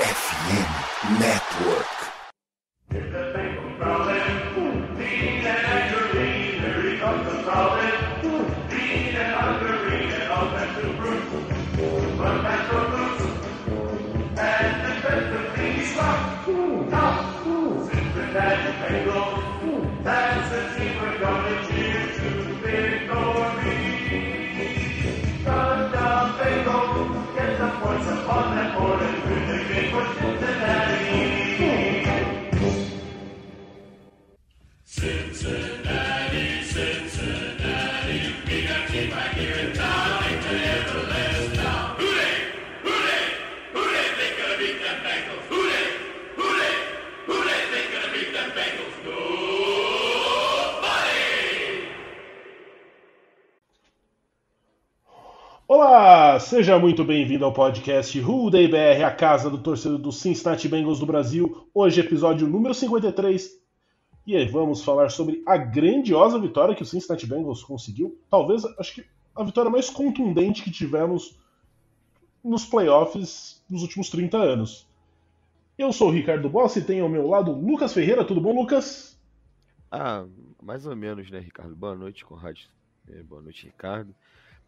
FM Network. Seja muito bem-vindo ao podcast Day BR, a casa do torcedor do Cincinnati Bengals do Brasil. Hoje, episódio número 53. E aí, vamos falar sobre a grandiosa vitória que o Cincinnati Bengals conseguiu. Talvez, acho que a vitória mais contundente que tivemos nos playoffs nos últimos 30 anos. Eu sou o Ricardo Bossi e tenho ao meu lado Lucas Ferreira. Tudo bom, Lucas? Ah, mais ou menos, né, Ricardo? Boa noite, Conrad. É, boa noite, Ricardo.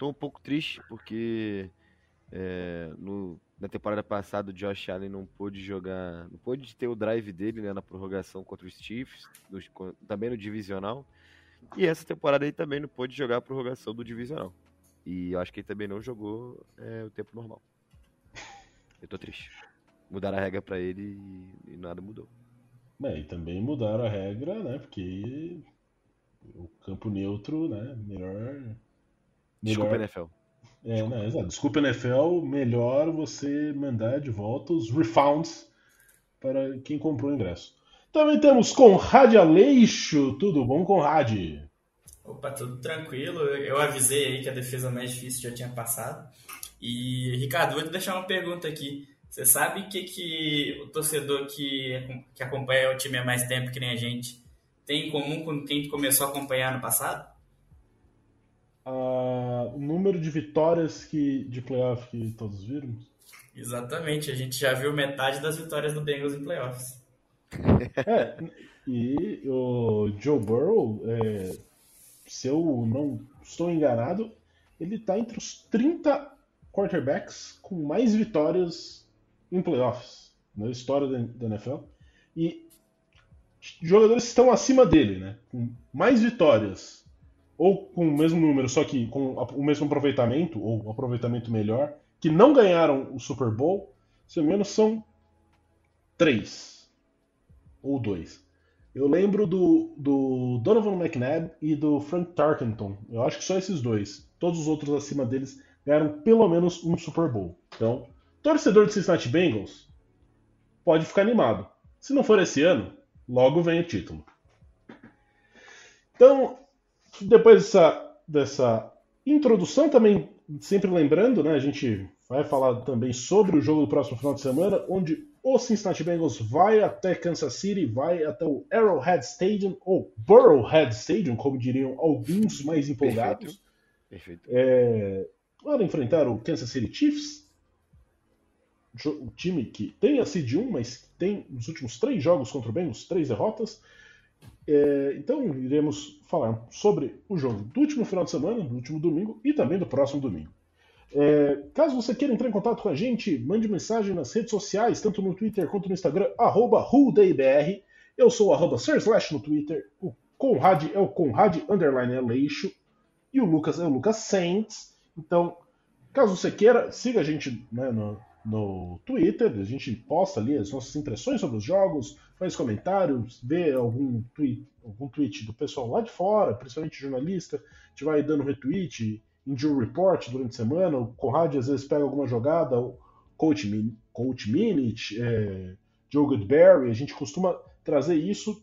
Tô um pouco triste porque é, no, na temporada passada o Josh Allen não pôde jogar, não pôde ter o drive dele né, na prorrogação contra os Chiefs, no, também no divisional. E essa temporada ele também não pôde jogar a prorrogação do divisional. E eu acho que ele também não jogou é, o tempo normal. Eu tô triste. Mudaram a regra para ele e, e, nada mudou. É, e também mudaram a regra, né? Porque o campo neutro, né? Melhor. Melhor... Desculpa, NFL. É, Desculpa. Não, exato. Desculpa, NFL. Melhor você mandar de volta os refunds para quem comprou o ingresso. Também temos Conrad Aleixo. Tudo bom, Conrad? Opa, tudo tranquilo. Eu avisei aí que a defesa mais difícil já tinha passado. E, Ricardo, vou te deixar uma pergunta aqui. Você sabe o que, que o torcedor que, que acompanha o time há mais tempo, que nem a gente, tem em comum com quem começou a acompanhar no passado? O número de vitórias que, de playoff que todos viram? Exatamente, a gente já viu metade das vitórias do Bengals em playoffs. É, e o Joe Burrow, é, se eu não estou enganado, ele está entre os 30 quarterbacks com mais vitórias em playoffs na história da, NFL. E jogadores estão acima dele, né? Com mais vitórias, ou com o mesmo número, só que com o mesmo aproveitamento, ou um aproveitamento melhor, que não ganharam o Super Bowl, se não me engano, são três. Ou dois. Eu lembro do, do Donovan McNabb e do Frank Tarkenton. Eu acho que só esses dois. Todos os outros acima deles ganharam pelo menos um Super Bowl. Então, torcedor de Cincinnati Bengals pode ficar animado. Se não for esse ano, logo vem o título. Então, depois dessa, dessa introdução, também sempre lembrando, né, a gente vai falar também sobre o jogo do próximo final de semana, onde o Cincinnati Bengals vai até Kansas City, vai até o Arrowhead Stadium, ou Burrowhead Stadium, como diriam alguns mais empolgados, Perfeito. Perfeito. É, para enfrentar o Kansas City Chiefs o time que tem a seed 1, mas tem nos últimos três jogos contra o Bengals, três derrotas. É, então iremos falar sobre o jogo do último final de semana, do último domingo e também do próximo domingo. É, caso você queira entrar em contato com a gente, mande mensagem nas redes sociais, tanto no Twitter quanto no Instagram, arroba Eu sou o arroba no Twitter, o Conrad é o Conrad underline Aleixo e o Lucas é o Lucas Saints. Então, caso você queira, siga a gente né, no, no Twitter, a gente posta ali as nossas impressões sobre os jogos, faz comentários, vê algum tweet, algum tweet do pessoal lá de fora, principalmente jornalista, a gente vai dando retweet, injury report durante a semana, o Conrad às vezes pega alguma jogada, o Coach, Coach Minute, é, Joe Goodberry, a gente costuma trazer isso,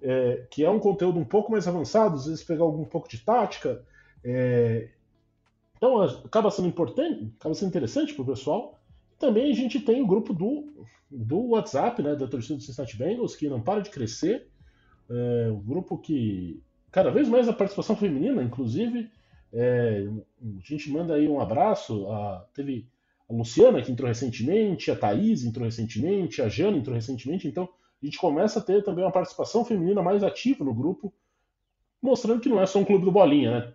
é, que é um conteúdo um pouco mais avançado, às vezes pegar algum pouco de tática, é, então acaba sendo importante, acaba sendo interessante para o pessoal, também a gente tem o grupo do, do WhatsApp, né, da torcida do Cincinnati Bengals, que não para de crescer. É um grupo que cada vez mais a participação feminina, inclusive. É, a gente manda aí um abraço. A, teve a Luciana, que entrou recentemente, a Thaís entrou recentemente, a Jana entrou recentemente, então a gente começa a ter também uma participação feminina mais ativa no grupo, mostrando que não é só um clube do bolinha, né?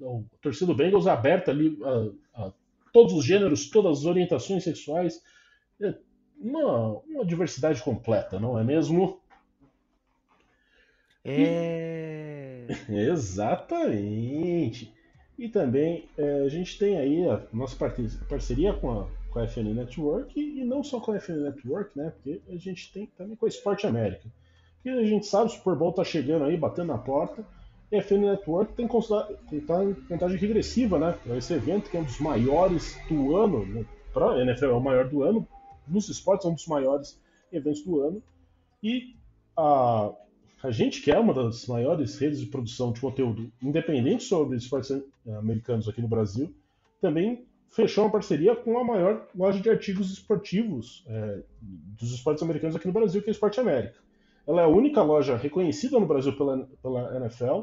O torcida do Bengals é aberta ali a, a todos os gêneros, todas as orientações sexuais, é uma, uma diversidade completa, não é mesmo? É. Exatamente. E também é, a gente tem aí a nossa parceria com a, com a FN Network e não só com a FN Network, né? Porque a gente tem também com a Esporte América. E a gente sabe, o Super Bowl tá chegando aí, batendo na porta. FN Network tem tá em contagem regressiva, né? Para esse evento que é um dos maiores do ano, né? para a NFL é o maior do ano, nos esportes é um dos maiores eventos do ano. E a a gente, que é uma das maiores redes de produção de conteúdo independente sobre esportes americanos aqui no Brasil, também fechou uma parceria com a maior loja de artigos esportivos é, dos esportes americanos aqui no Brasil, que é a Esporte América. Ela é a única loja reconhecida no Brasil pela, pela NFL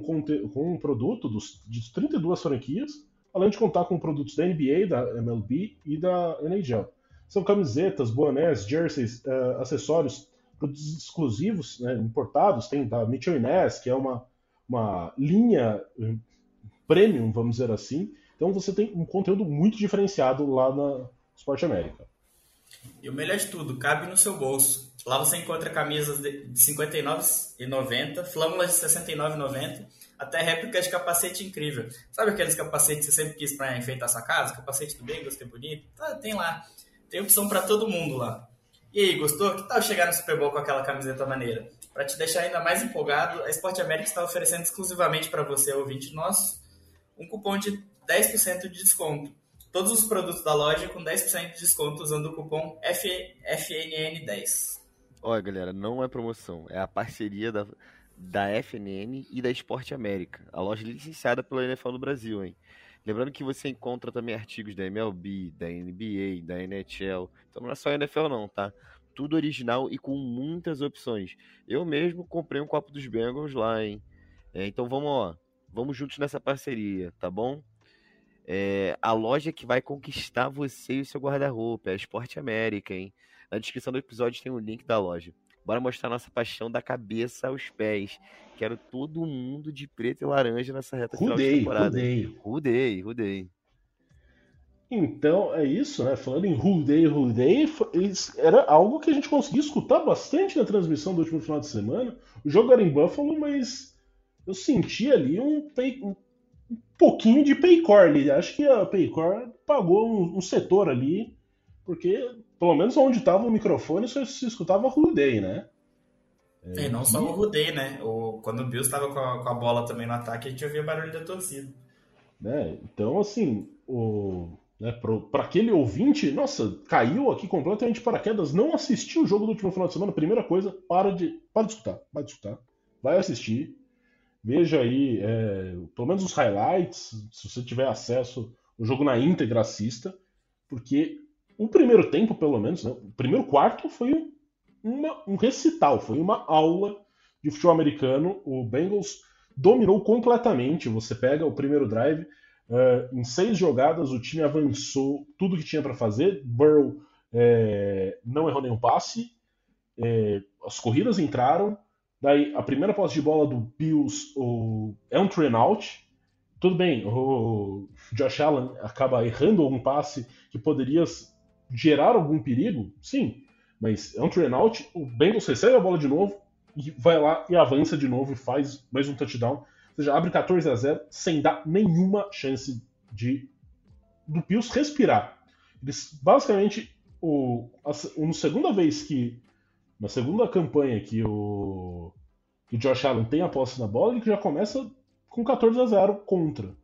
com, com um produto dos, de 32 franquias, além de contar com produtos da NBA, da MLB e da NHL. São camisetas, bonés, jerseys, uh, acessórios produtos exclusivos, né, importados, tem da Mitchell Ness, que é uma, uma linha eh, premium, vamos dizer assim. Então você tem um conteúdo muito diferenciado lá na Sport América. E o melhor de tudo, cabe no seu bolso. Lá você encontra camisas de R$ 59,90, flâmulas de R$ 69,90, até réplicas de capacete incrível. Sabe aqueles capacetes que você sempre quis para enfeitar sua casa? Capacete do Bengals, que é bonito? Tá, tem lá. Tem opção para todo mundo lá. E aí, gostou? Que tal chegar no Super Bowl com aquela camiseta maneira? Para te deixar ainda mais empolgado, a Sport América está oferecendo exclusivamente para você, ouvinte nosso, um cupom de 10% de desconto. Todos os produtos da loja com 10% de desconto usando o cupom FNN10. Olha, galera, não é promoção, é a parceria da, da FNN e da Esporte América, a loja licenciada pela NFL no Brasil, hein? Lembrando que você encontra também artigos da MLB, da NBA, da NHL. Então não é só NFL não, tá? Tudo original e com muitas opções. Eu mesmo comprei um copo dos Bengals lá, hein? É, então vamos, ó, vamos juntos nessa parceria, tá bom? É, a loja que vai conquistar você e o seu guarda-roupa é a Esporte América, hein? Na descrição do episódio tem o um link da loja. Bora mostrar nossa paixão da cabeça aos pés. Quero todo mundo de preto e laranja nessa reta final rudei, de temporada. Rudei, rudei, rudei. Então, é isso, né? Falando em Rudei, Rudei, era algo que a gente conseguia escutar bastante na transmissão do último final de semana. O jogo era em Buffalo, mas eu senti ali um, pay, um pouquinho de Paycor ali. Acho que a Paycor pagou um, um setor ali, porque pelo menos onde estava o microfone, só se escutava Rudei, né? É, e não só o Rudei, né? O, quando o Bills estava com, a, com a bola também no ataque, a gente ouvia barulho da torcida. Né? Então, assim, o, né, para aquele ouvinte, nossa, caiu aqui completamente paraquedas, não assistiu o jogo do último final de semana, primeira coisa, para de, para de escutar, para de escutar, vai assistir, veja aí, é, pelo menos os highlights, se você tiver acesso, o jogo na íntegra, assista, porque o primeiro tempo, pelo menos, né, o primeiro quarto foi uma, um recital, foi uma aula de futebol americano. O Bengals dominou completamente. Você pega o primeiro drive, uh, em seis jogadas o time avançou tudo que tinha para fazer. Burrow é, não errou nenhum passe, é, as corridas entraram. Daí a primeira posse de bola do Bills o, é um train out. Tudo bem, o Josh Allen acaba errando algum passe que poderia gerar algum perigo? Sim. Mas é um train out, o Bengals recebe a bola de novo e vai lá e avança de novo e faz mais um touchdown. Ou seja, abre 14 a 0 sem dar nenhuma chance de do Pius respirar. Eles basicamente o, a, segunda vez que na segunda campanha que o que o Josh Allen tem a posse na bola, ele já começa com 14 a 0 contra.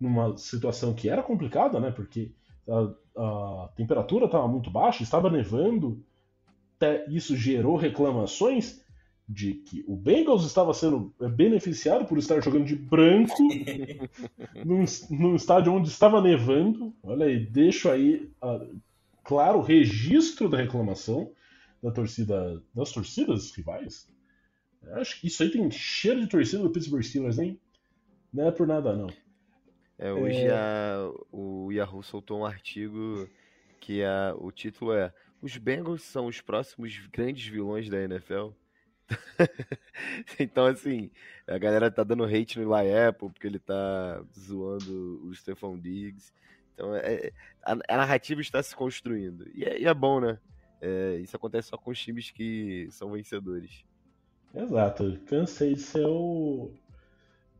Numa situação que era complicada, né? Porque a, a temperatura estava muito baixa, estava nevando, isso gerou reclamações de que o Bengals estava sendo beneficiado por estar jogando de branco num, num estádio onde estava nevando. Olha aí, deixo aí, claro, o registro da reclamação da torcida, das torcidas rivais. Acho que isso aí tem cheiro de torcida do Pittsburgh Steelers, hein? Não é por nada, não. É, hoje é... A, o Yahoo soltou um artigo que a, o título é Os Bengals são os próximos grandes vilões da NFL. então, assim, a galera tá dando hate no Eli Apple porque ele tá zoando o Stephon Diggs. Então, é, a, a, narrativa está se construindo. E é, e é bom, né? É, isso acontece só com os times que são vencedores. Exato. Cansei de ser o.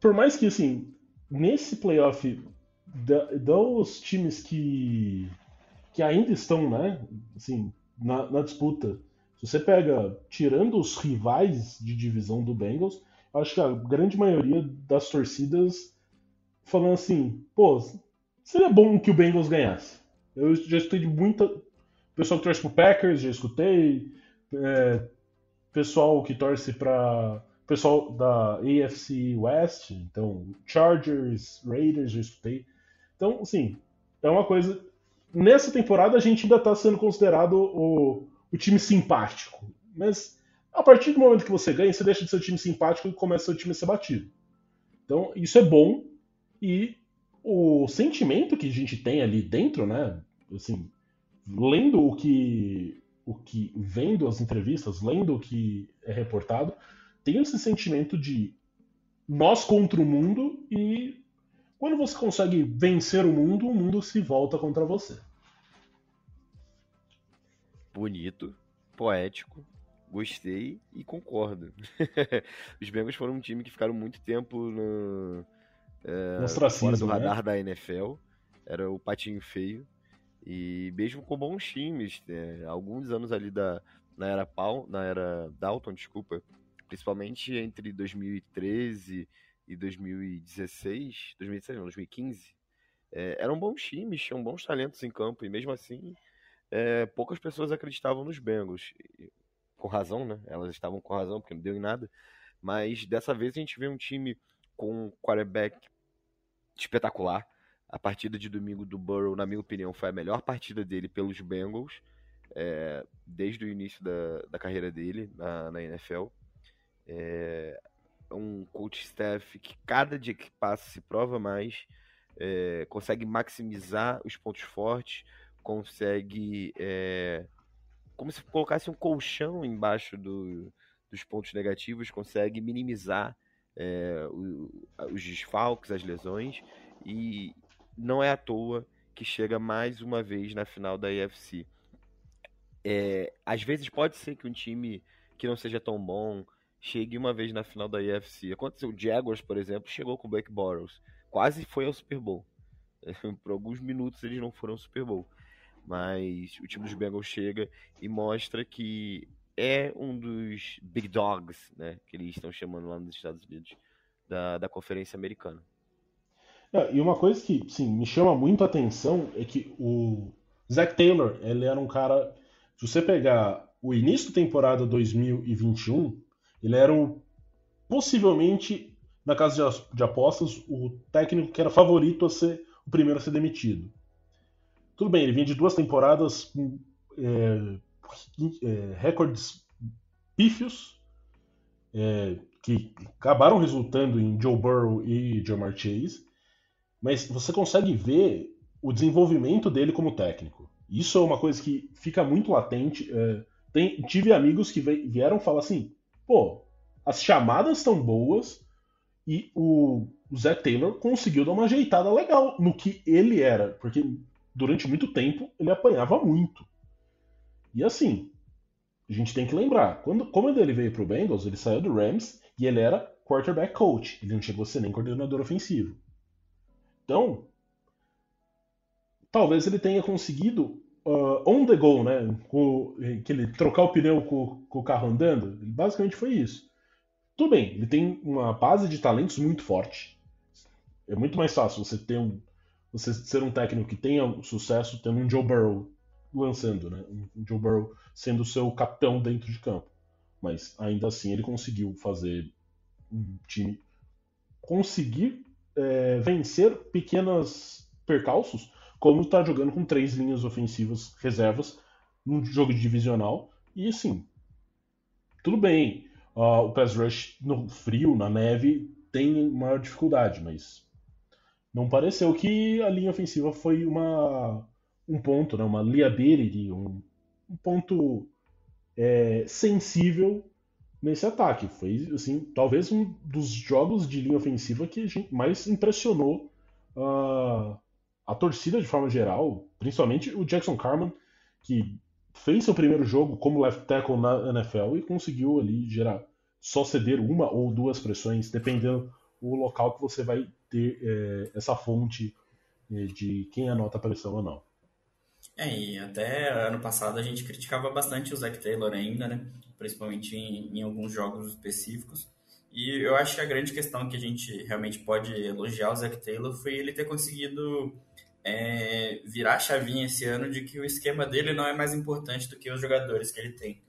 Por mais que, assim, nesse playoff, dos times que, que ainda estão, né, assim, na, na disputa, se você pega, tirando os rivais de divisão do Bengals, acho que a grande maioria das torcidas falando assim, pô, seria bom que o Bengals ganhasse. Eu já escutei de muita. Pessoal que torce pro Packers, já escutei. É, pessoal que torce para pessoal da AFC West, então Chargers, Raiders, já escutei. Então, assim, é uma coisa. Nessa temporada a gente ainda está sendo considerado o, o time simpático, mas a partir do momento que você ganha, você deixa de ser o time simpático e começa o time a ser batido. Então, isso é bom e o sentimento que a gente tem ali dentro, né? Assim, lendo o que o que vendo as entrevistas, lendo o que é reportado, tem esse sentimento de nós contra o mundo e quando você consegue vencer o mundo, o mundo se volta contra você. Bonito, poético, gostei e concordo. Os Bengals foram um time que ficaram muito tempo no, é, fora do né? radar né? da NFL. Era o patinho feio. E mesmo com bons times, é, alguns anos ali da, na era Paul, na era Dalton, desculpa, principalmente entre 2013 e 2016, 2016 não, 2015, é, eram bons times, tinham bons talentos em campo, e mesmo assim, é, poucas pessoas acreditavam nos Bengals. Com razão, né? Elas estavam com razão, porque não deu em nada. Mas dessa vez a gente vê um time com um quarterback espetacular. A partida de domingo do Burrow, na minha opinião, foi a melhor partida dele pelos Bengals é, desde o início da, da carreira dele na, na NFL. É um coach staff que cada dia que passa se prova mais, é, consegue maximizar os pontos fortes, consegue é, como se colocasse um colchão embaixo do, dos pontos negativos, consegue minimizar é, o, os desfalques, as lesões, e não é à toa que chega mais uma vez na final da AFC. É, às vezes pode ser que um time que não seja tão bom chegue uma vez na final da AFC. Aconteceu, o Jaguars, por exemplo, chegou com o Blake Bortles, quase foi ao Super Bowl. Por alguns minutos eles não foram ao Super Bowl. Mas o time dos Bengals chega e mostra que é um dos big dogs, né, que eles estão chamando lá nos Estados Unidos, da, da Conferência Americana. É, e uma coisa que sim, me chama muito a atenção é que o Zach Taylor, ele era um cara. Se você pegar o início da temporada 2021, ele era o, possivelmente, na casa de, de apostas, o técnico que era favorito a ser o primeiro a ser demitido. Tudo bem, ele vinha de duas temporadas com é, é, recordes pífios, é, que acabaram resultando em Joe Burrow e Jamar Chase, mas você consegue ver o desenvolvimento dele como técnico. Isso é uma coisa que fica muito latente. É, tem, tive amigos que vieram falar assim: pô, as chamadas estão boas e o Zé Taylor conseguiu dar uma ajeitada legal no que ele era, porque durante muito tempo ele apanhava muito. E assim, a gente tem que lembrar, quando, como ele veio para o Bengals, ele saiu do Rams e ele era quarterback coach, ele não chegou a ser nem coordenador ofensivo. Então, talvez ele tenha conseguido uh, on the go, né? Com, que ele trocar o pneu com, com o carro andando. Basicamente foi isso. Tudo bem, ele tem uma base de talentos muito forte. É muito mais fácil você ter um, você ser um técnico que tenha sucesso tendo um Joe Burrow lançando, né? Um Joe Burrow sendo seu capitão dentro de campo. Mas ainda assim ele conseguiu fazer um time conseguir é, vencer pequenos percalços como está jogando com três linhas ofensivas reservas num jogo divisional. E assim, tudo bem, uh, o pass rush no frio, na neve, tem maior dificuldade, mas não pareceu que a linha ofensiva foi uma, um ponto, né, uma liability, um, um ponto é, sensível nesse ataque. Foi, assim, talvez um dos jogos de linha ofensiva que mais impressionou uh, a torcida de forma geral, principalmente o Jackson Carman, que fez seu primeiro jogo como left tackle na NFL e conseguiu ali gerar só ceder uma ou duas pressões, dependendo o local que você vai ter é, essa fonte é, de quem anota a pressão ou não. É, e até ano passado a gente criticava bastante o Zach Taylor ainda, né? Principalmente em, em alguns jogos específicos. E eu acho que a grande questão que a gente realmente pode elogiar o Zach Taylor foi ele ter conseguido é, virar a chavinha esse ano de que o esquema dele não é mais importante do que os jogadores que ele tem.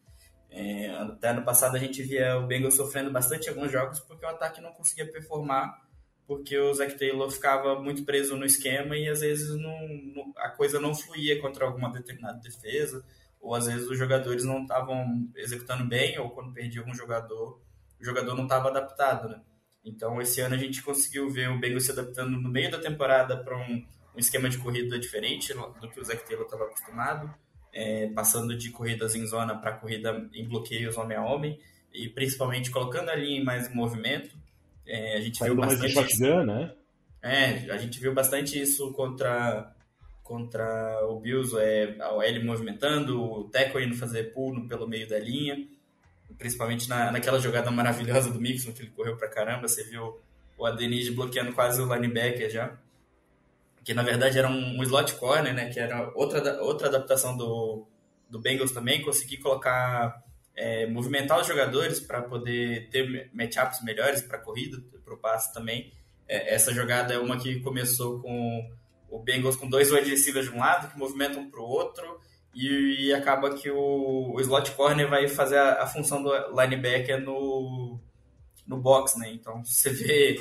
É, até ano passado a gente via o Bengals sofrendo bastante alguns jogos porque o ataque não conseguia performar porque o Zach Taylor ficava muito preso no esquema e às vezes não, não, a coisa não fluía contra alguma determinada defesa, ou às vezes os jogadores não estavam executando bem, ou quando perdia algum jogador, o jogador não estava adaptado, né? Então esse ano a gente conseguiu ver o Bengals se adaptando no meio da temporada para um, um, esquema de corrida diferente do que o Zach Taylor estava acostumado, é, passando de corridas em zona para corrida em bloqueios homem a homem, e principalmente colocando a linha mais em movimento, é, a gente Saindo viu bastante mais né? É, a gente viu bastante isso contra contra o Bills, é, a OL movimentando, o Teco indo fazer pulo pelo meio da linha, principalmente na, naquela jogada maravilhosa do Mixon, que ele correu pra caramba, você viu o Adenige bloqueando quase o linebacker já, que na verdade era um, um slot corner, né, que era outra, outra adaptação do, do Bengals também, conseguir colocar é, movimentar os jogadores para poder ter matchups melhores para corrida, para o passe também. É, essa jogada é uma que começou com o Bengals com dois wide de um lado, que movimentam para o outro, e, e, acaba que o, o, slot corner vai fazer a, a, função do linebacker no, no box, né? Então você vê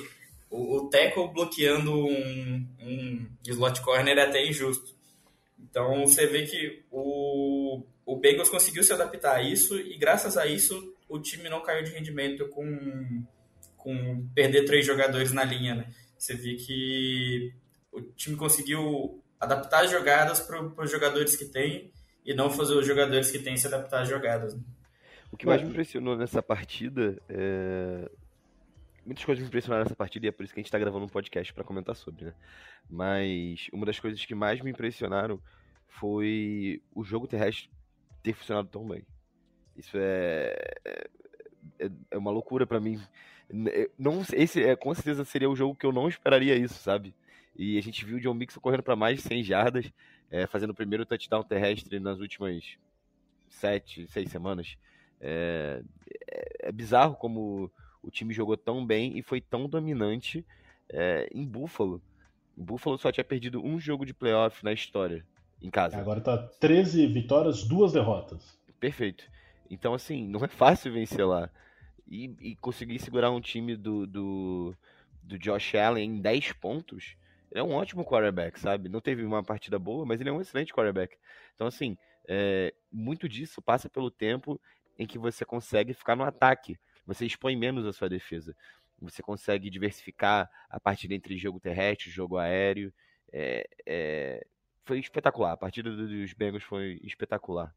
o, o tackle bloqueando um, um slot corner é até injusto. Então você vê que o, o Bengals conseguiu se adaptar a isso e graças a isso o time não caiu de rendimento com, com perder três jogadores na linha. Né? Você vê que o time conseguiu adaptar as jogadas para os jogadores que tem e não fazer os jogadores que têm se adaptar às jogadas. Né? O que mais me impressionou nessa partida é... Muitas coisas me impressionaram nessa partida e é por isso que a gente está gravando um podcast para comentar sobre, né? Mas uma das coisas que mais me impressionaram foi o jogo terrestre ter funcionado tão bem. Isso é, é, é uma loucura para mim. Não, esse é, com certeza seria o jogo que eu não esperaria isso, sabe? E a gente viu o John Mixon correndo para mais de 100 jardas, é, fazendo o primeiro touchdown terrestre nas últimas sete, seis semanas. É, é, é bizarro como o time jogou tão bem e foi tão dominante é, em Buffalo. O Buffalo só tinha perdido um jogo de playoff na história em casa. Agora tá 13 vitórias, duas derrotas. Perfeito. Então, assim, não é fácil vencer lá. E, e conseguir segurar um time do, do, do Josh Allen em 10 pontos, ele é um ótimo quarterback, sabe? Não teve uma partida boa, mas ele é um excelente quarterback. Então, assim, é, muito disso passa pelo tempo em que você consegue ficar no ataque. Você expõe menos a sua defesa. Você consegue diversificar a partida entre jogo terrestre, jogo aéreo. É, é, foi espetacular. A partida dos Bengals foi espetacular.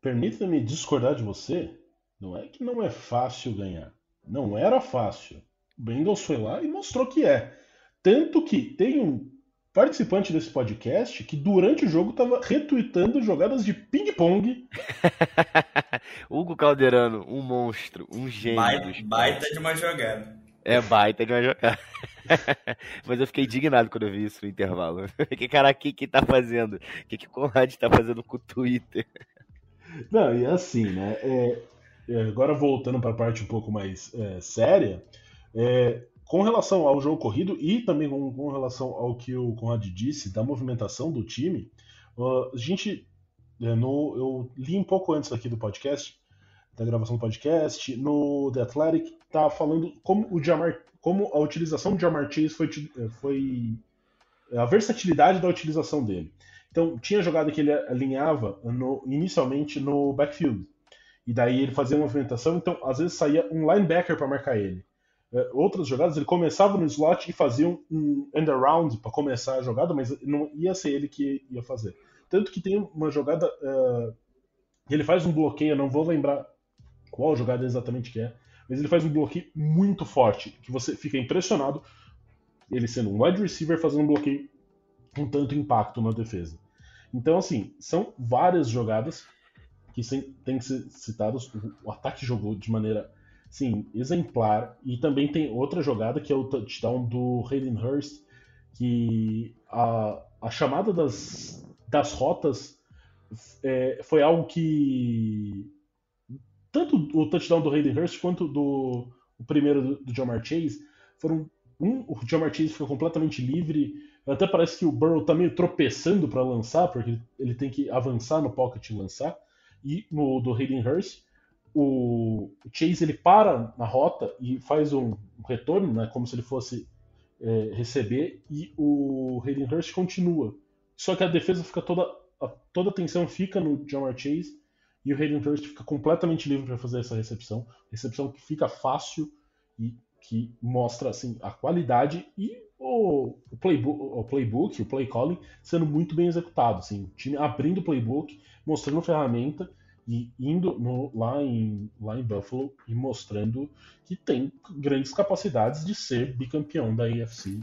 Permita-me discordar de você. Não é que não é fácil ganhar. Não era fácil. O Bengals foi lá e mostrou que é. Tanto que tem um participante desse podcast que durante o jogo estava retweetando jogadas de ping-pong. Hugo Calderano, um monstro, um gênio. Baita, baita de uma jogada. É baita de uma jogada. Mas eu fiquei indignado quando eu vi isso no intervalo. que cara, o que que tá fazendo? O que que o Conrad tá fazendo com o Twitter? Não, e assim, né? É, é agora voltando para a parte um pouco mais é, séria, é, com relação ao jogo corrido e também com, com, relação ao que o Conrad disse da movimentação do time, a gente, é, no, eu li um pouco antes aqui do podcast, da gravação do podcast, no The Athletic, tá falando como o Jamar como a utilização de Jamar Chase foi, eh, foi a versatilidade da utilização dele. Então, tinha jogada que ele alinhava no, inicialmente no backfield. E daí ele fazia uma movimentação, então às vezes saía um linebacker para marcar ele. é, outras jogadas, ele começava no slot e fazia um end around para começar a jogada, mas não ia ser ele que ia fazer. Tanto que tem uma jogada. Uh, ele faz um bloqueio, não vou lembrar qual jogada exatamente que é, mas ele faz um bloqueio muito forte, que você fica impressionado, ele sendo um wide receiver fazendo um bloqueio com tanto impacto na defesa. Então, assim, são várias jogadas que têm que ser citadas. O ataque jogou de maneira sim, exemplar. E também tem outra jogada que é o touchdown do Hayden Hurst, que a, a chamada das, das rotas é, foi algo que tanto o touchdown do Hayden Hurst quanto do o primeiro do, do Jamar Chase foram um, o Jamar Chase fica completamente livre. Até parece que o Burrow tá meio tropeçando para lançar, porque ele tem que avançar no pocket e lançar. E no do Hayden Hurst, o Chase ele para na rota e faz um, retorno, né, como se ele fosse é, receber, e o Hayden Hurst continua. Só que a defesa fica toda. Toda a atenção fica no Jamar Chase e o Hayden Hurst fica completamente livre para fazer essa recepção. Recepção que fica fácil e que mostra assim, a qualidade e o, o, playbook, o playbook, o play calling sendo muito bem executado. Assim, o time abrindo o playbook, mostrando ferramenta e indo no, lá, em, lá em Buffalo e mostrando que tem grandes capacidades de ser bicampeão da AFC.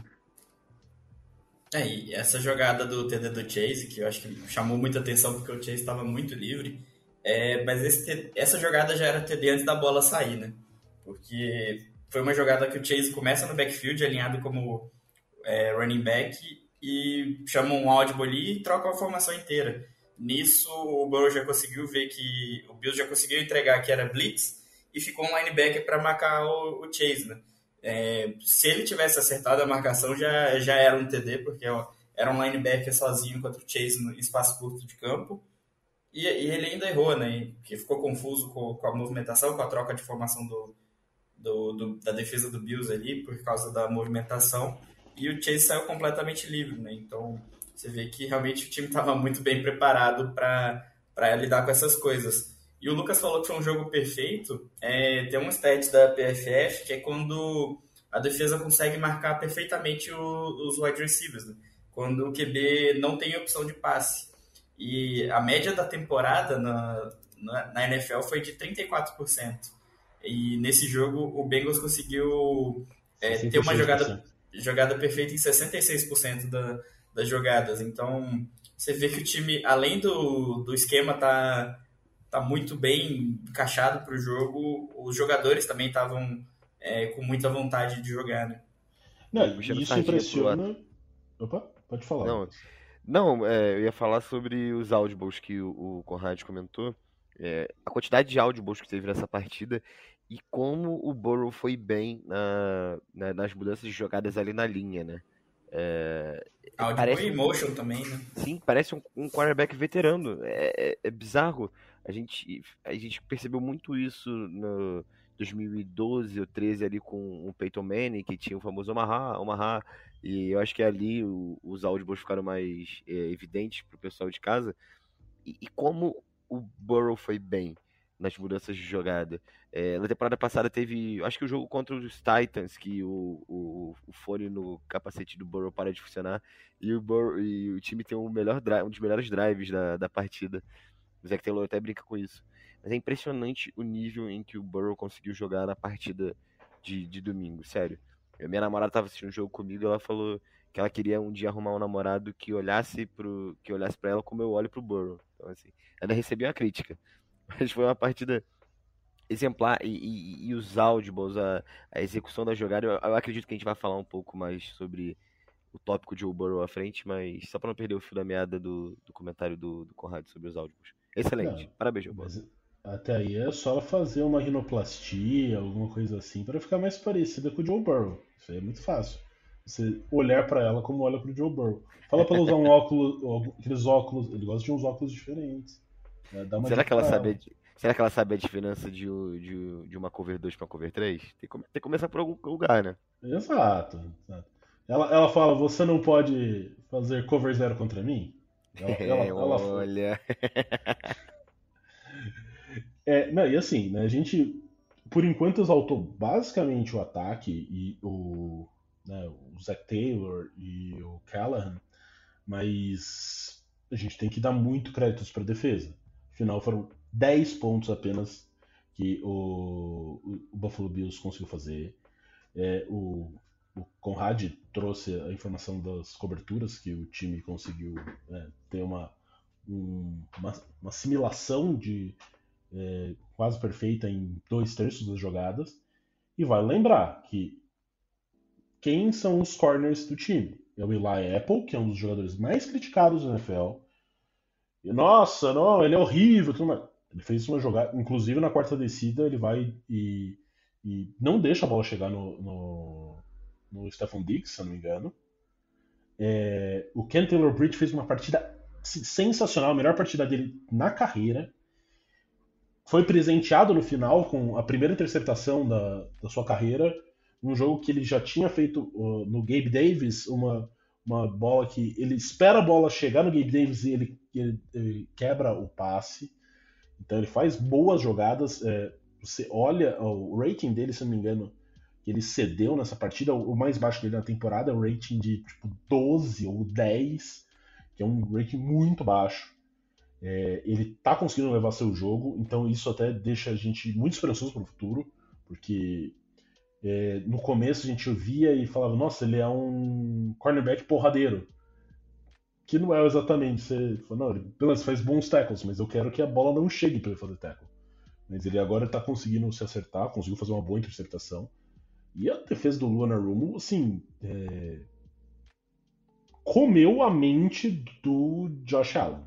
É, e essa jogada do TD do Chase, que eu acho que chamou muita atenção porque o Chase estava muito livre, é, mas esse, essa jogada já era TD antes da bola sair, né? Porque foi uma jogada que o Chase começa no backfield, alinhado como é, running back, e chama um audible ali e troca a formação inteira. Nisso, o Burrow já conseguiu ver que o Bills já conseguiu entregar que era blitz e ficou um linebacker para marcar o, o, Chase, né? É, se ele tivesse acertado a marcação, já, já era um TD, porque ó, era um linebacker sozinho contra o Chase no espaço curto de campo. E, e ele ainda errou, né? Que ficou confuso com, com, a movimentação, com a troca de formação do, do, do, da defesa do Bills ali, por causa da movimentação. E o Chase saiu completamente livre, né? Então, você vê que realmente o time estava muito bem preparado para lidar com essas coisas. E o Lucas falou que foi um jogo perfeito. É, tem um stat da PFF que é quando a defesa consegue marcar perfeitamente o, os wide receivers, né? quando o QB não tem opção de passe. E a média da temporada na, na, na NFL foi de 34%. E nesse jogo o Bengals conseguiu é, ter uma jogada, jogada perfeita em 66% da, das jogadas. Então, você vê que o time, além do, do esquema tá, tá muito bem encaixado para o jogo, os jogadores também estavam é, com muita vontade de jogar, né? Não, isso impressiona... Opa, pode falar. Não, não é, eu ia falar sobre os audibles que o, o Conrad comentou. É, a quantidade de audibles que teve nessa partida e como o Burrow foi bem na, na, nas mudanças de jogadas ali na linha, né? É, parece um, motion também, né? Sim, parece um, um quarterback veterano. É, é, é, bizarro. A gente, a gente percebeu muito isso no 2012 ou 13 ali com o Peyton Manning, que tinha o famoso Omaha, Omaha e eu acho que ali o, os áudios ficaram mais é, evidentes para o pessoal de casa. E, e como o Burrow foi bem nas mudanças de jogada. É, na temporada passada teve, acho que o jogo contra os Titans, que o, o, o fone no capacete do Burrow para de funcionar, e o, Burrow, e o time tem um, melhor um dos melhores drives da, da partida. O Zach Taylor até brinca com isso. Mas é impressionante o nível em que o Burrow conseguiu jogar na partida de, de domingo, sério. Minha namorada estava assistindo o jogo comigo ela falou que ela queria um dia arrumar um namorado que olhasse pro que olhasse para ela como eu olho pro Burrow. Então assim, ela recebeu a crítica. Mas foi uma partida exemplar e, e, e os audibles, a, a, execução da jogada. Eu, eu, acredito que a gente vai falar um pouco mais sobre o tópico de Joe Burrow à frente, mas só para não perder o fio da meada do, do comentário do, do Conrado sobre os audibles. Excelente. Não, Parabéns, Burrow. Até aí é só fazer uma rinoplastia, alguma coisa assim, para ficar mais parecida com o Joe Burrow. Isso aí é muito fácil. Você olhar para ela como olha para o Joe Burrow. Fala para ela usar um óculos, aqueles óculos, ele gosta de uns óculos diferentes. É, Será que ela sabe Será que ela sabe a diferença de, de, de uma cover 2 para cover 3? Tem que, tem que começar por algum lugar, né? Exato. exato. Ela, ela fala, você não pode fazer cover zero contra mim? Ela, ela, ela Olha. é, não, e assim, né, a gente por enquanto exaltou basicamente o ataque e o, né, o Zach Taylor e o Callahan, mas a gente tem que dar muito créditos para a defesa. Afinal, foram 10 pontos apenas que o, o Buffalo Bills conseguiu fazer. É, o, o Conrad trouxe a informação das coberturas que o time conseguiu é, ter uma, um, uma, uma, assimilação de é, quase perfeita em dois terços das jogadas. E vai lembrar que quem são os corners do time? É o Eli Apple, que é um dos jogadores mais criticados do NFL. E, nossa, não, ele é horrível. Ele fez uma jogada, inclusive na quarta descida, ele vai e, e não deixa a bola chegar no, no Stephon Diggs, se não me engano. É, o Ken Taylor Bridge fez uma partida sensacional, a melhor partida dele na carreira. Foi presenteado no final com a primeira interceptação da, da sua carreira, um jogo que ele já tinha feito uh, no Gabe Davis, uma, uma bola que ele espera a bola chegar no Gabe Davis e ele, ele, ele quebra o passe. Então ele faz boas jogadas. É, você olha o rating dele, se não me engano, que ele cedeu nessa partida, o mais baixo dele na temporada é um rating de tipo 12 ou 10, que é um rating muito baixo. É, ele tá conseguindo levar seu jogo, então isso até deixa a gente muito esperançoso para o futuro, porque é, no começo a gente ouvia e falava, nossa, ele é um cornerback porradeiro que não é exatamente. Você fala, não, ele beleza, faz bons tackles, mas eu quero que a bola não chegue para ele fazer tackle. Mas ele agora está conseguindo se acertar, conseguiu fazer uma boa interceptação. E a defesa do Luana Rumo, assim, é... comeu a mente do Josh Allen.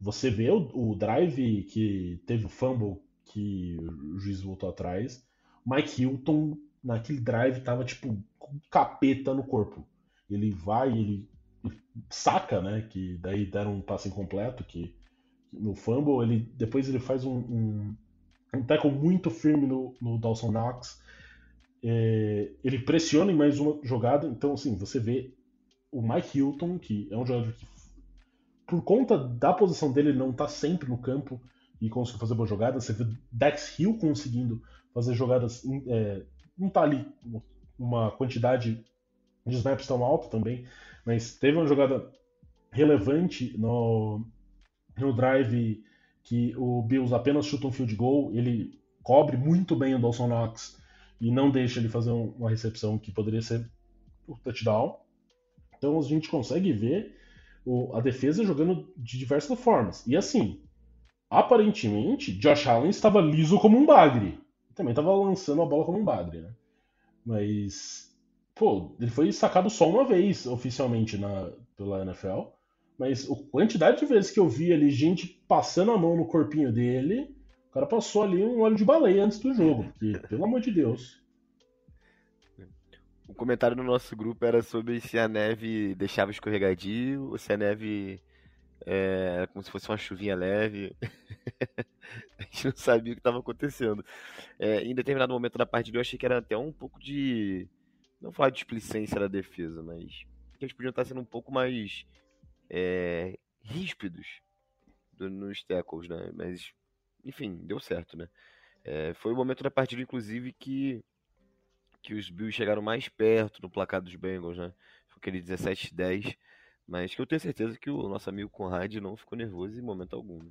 Você vê o, o, drive que teve o fumble que o juiz voltou atrás. Mike Hilton, naquele drive, tava tipo com capeta no corpo. Ele vai, ele saca, né? Que daí deram um passe incompleto, que no fumble, ele, depois ele faz um, um, um tackle muito firme no, no Dawson Knox. É, ele pressiona em mais uma jogada, então assim, você vê o Mike Hilton, que é um jogador que, por conta da posição dele, não está sempre no campo e consegue fazer boas jogadas. Você vê Dex Hill conseguindo fazer jogadas, é, não está ali uma quantidade de snaps tão alta também, mas teve uma jogada relevante no, no drive que o Bills apenas chuta um field goal, ele cobre muito bem o Dawson Knox e não deixa ele fazer uma recepção que poderia ser o touchdown. Então a gente consegue ver o, a defesa jogando de diversas formas. E assim, aparentemente, Josh Allen estava liso como um bagre. Também estava lançando a bola como um bagre, né? Mas pô, ele foi sacado só uma vez oficialmente na, pela NFL. Mas a quantidade de vezes que eu vi ali gente passando a mão no corpinho dele, cara passou ali um óleo de baleia antes do jogo. Porque, pelo amor de Deus. O comentário no nosso grupo era sobre se a neve deixava escorregadio ou se a neve é, como se fosse uma chuvinha leve. a gente não sabia o que estava acontecendo. É, em determinado momento da partida eu achei que era até um pouco de não falar de displicência da defesa, mas que eles podiam estar sendo um pouco mais é, ríspidos do, nos tackles, né? Mas, enfim, deu certo, né? É, foi o momento da partida, inclusive, que, que os Bills chegaram mais perto no placar dos Bengals, né? Foi aquele 17-10, mas que eu tenho certeza que o nosso amigo Conrad não ficou nervoso em momento algum. Né?